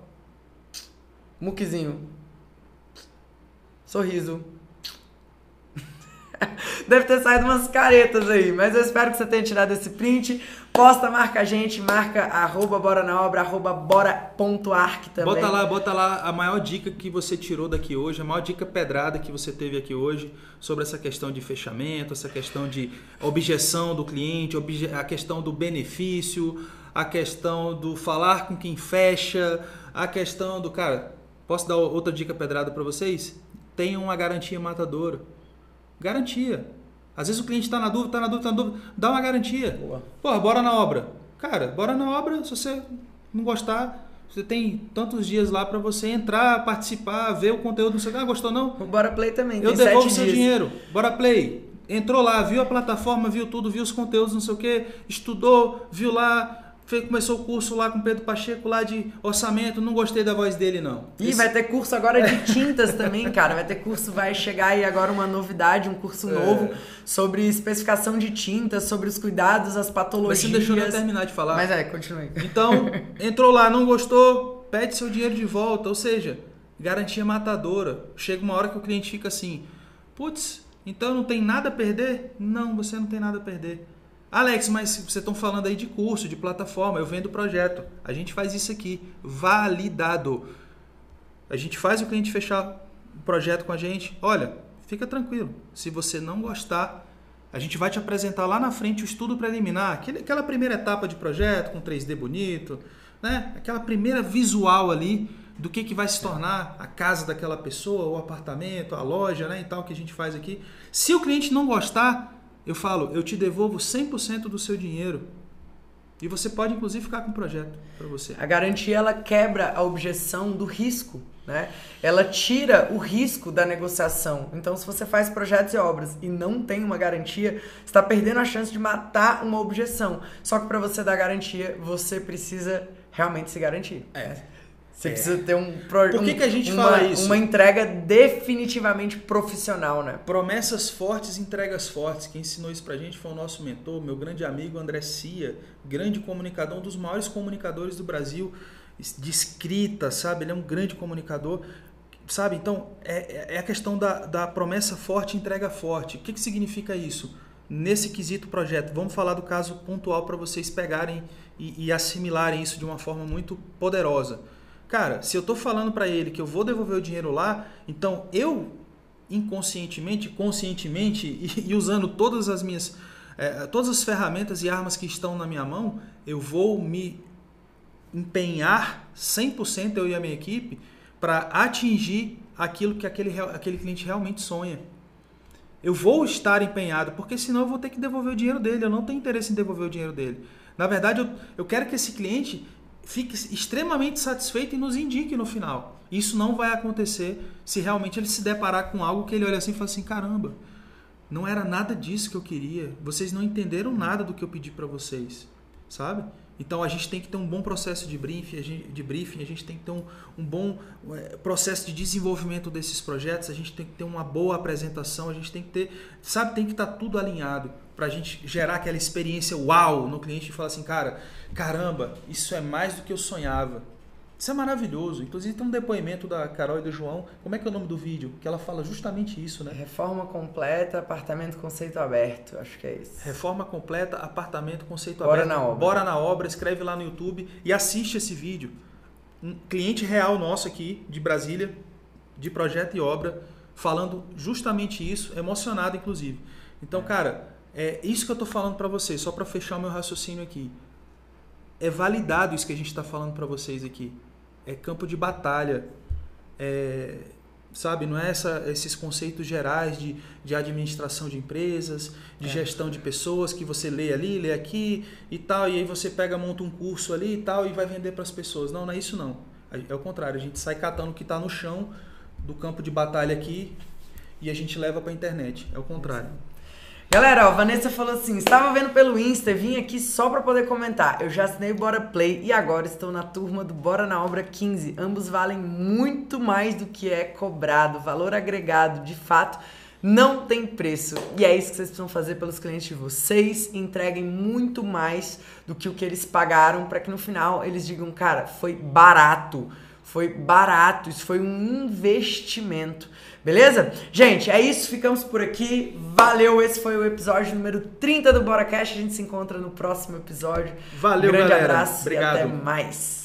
Muquezinho. Sorriso. Deve ter saído umas caretas aí, mas eu espero que você tenha tirado esse print. Posta, marca a gente, marca arroba bora na obra, arroba bora.arc também. Bota lá, bota lá a maior dica que você tirou daqui hoje, a maior dica pedrada que você teve aqui hoje sobre essa questão de fechamento, essa questão de objeção do cliente, a questão do benefício, a questão do falar com quem fecha, a questão do. Cara, posso dar outra dica pedrada para vocês? Tenham uma garantia matadora. Garantia. Às vezes o cliente está na dúvida, está na dúvida, está na dúvida. Dá uma garantia. Boa. Pô, bora na obra. Cara, bora na obra. Se você não gostar, você tem tantos dias lá para você entrar, participar, ver o conteúdo. Não sei ah, gostou não? O Bora Play também. Eu devolvo seu dias. dinheiro. Bora Play. Entrou lá, viu a plataforma, viu tudo, viu os conteúdos, não sei o que, estudou, viu lá, começou o curso lá com Pedro Pacheco lá de orçamento, não gostei da voz dele não. E vai ter curso agora de tintas também, cara. Vai ter curso, vai chegar aí agora uma novidade, um curso é. novo sobre especificação de tintas, sobre os cuidados, as patologias. Mas você deixou eu terminar de falar. Mas é, continue. Então, entrou lá, não gostou, pede seu dinheiro de volta, ou seja, garantia matadora. Chega uma hora que o cliente fica assim, putz, então não tem nada a perder? Não, você não tem nada a perder. Alex, mas vocês estão falando aí de curso, de plataforma, eu vendo projeto. A gente faz isso aqui, validado. A gente faz o cliente fechar o projeto com a gente. Olha, fica tranquilo. Se você não gostar, a gente vai te apresentar lá na frente o estudo preliminar, aquela primeira etapa de projeto com 3D bonito, né? Aquela primeira visual ali do que, que vai se tornar a casa daquela pessoa, o apartamento, a loja, né, e tal que a gente faz aqui. Se o cliente não gostar, eu falo, eu te devolvo 100% do seu dinheiro. E você pode inclusive ficar com o projeto para você. A garantia ela quebra a objeção do risco, né? Ela tira o risco da negociação. Então, se você faz projetos e obras e não tem uma garantia, está perdendo a chance de matar uma objeção. Só que para você dar garantia, você precisa realmente se garantir. É. Você é. precisa ter um Por que, um, que a gente uma, fala isso? Uma entrega definitivamente profissional, né? Promessas fortes, entregas fortes. Quem ensinou isso pra gente foi o nosso mentor, meu grande amigo André Cia, grande comunicador, um dos maiores comunicadores do Brasil de escrita, sabe? Ele é um grande comunicador, sabe? Então, é, é a questão da, da promessa forte, entrega forte. O que, que significa isso? Nesse quesito projeto, vamos falar do caso pontual para vocês pegarem e, e assimilarem isso de uma forma muito poderosa Cara, se eu estou falando para ele que eu vou devolver o dinheiro lá, então eu inconscientemente, conscientemente e, e usando todas as minhas é, todas as ferramentas e armas que estão na minha mão, eu vou me empenhar 100% eu e a minha equipe para atingir aquilo que aquele, aquele cliente realmente sonha. Eu vou estar empenhado, porque senão eu vou ter que devolver o dinheiro dele. Eu não tenho interesse em devolver o dinheiro dele. Na verdade, eu, eu quero que esse cliente fique extremamente satisfeito e nos indique no final. Isso não vai acontecer se realmente ele se deparar com algo que ele olha assim e fala assim: caramba, não era nada disso que eu queria. Vocês não entenderam nada do que eu pedi para vocês, sabe? Então a gente tem que ter um bom processo de briefing, a gente, de briefing, a gente tem que ter um, um bom é, processo de desenvolvimento desses projetos, a gente tem que ter uma boa apresentação, a gente tem que ter, sabe, tem que estar tá tudo alinhado para a gente gerar aquela experiência uau no cliente e falar assim, cara, caramba, isso é mais do que eu sonhava. Isso é maravilhoso. Inclusive tem um depoimento da Carol e do João. Como é que é o nome do vídeo? Que ela fala justamente isso, né? Reforma completa, apartamento conceito aberto. Acho que é isso. Reforma completa, apartamento conceito Bora aberto. Bora na obra. Bora na obra. Escreve lá no YouTube e assiste esse vídeo. Um cliente real nosso aqui de Brasília, de projeto e obra, falando justamente isso, emocionado inclusive. Então, cara, é isso que eu estou falando para vocês, só para fechar o meu raciocínio aqui. É validado isso que a gente está falando para vocês aqui. É campo de batalha. É... sabe? Não é essa, esses conceitos gerais de, de administração de empresas, de é. gestão de pessoas que você lê ali, lê aqui e tal, e aí você pega, monta um curso ali e tal e vai vender para as pessoas. Não, não é isso não. É o contrário, a gente sai catando o que está no chão do campo de batalha aqui e a gente leva para a internet. É o contrário. Galera, ó, Vanessa falou assim: estava vendo pelo Insta, vim aqui só para poder comentar. Eu já assinei o Bora Play e agora estou na turma do Bora na Obra 15. Ambos valem muito mais do que é cobrado. Valor agregado, de fato, não tem preço. E é isso que vocês precisam fazer pelos clientes de vocês. Entreguem muito mais do que o que eles pagaram para que no final eles digam, cara, foi barato. Foi barato, isso foi um investimento. Beleza? Gente, é isso, ficamos por aqui. Valeu, esse foi o episódio número 30 do BoraCast. A gente se encontra no próximo episódio. Valeu, Grande galera. abraço Obrigado. e até mais.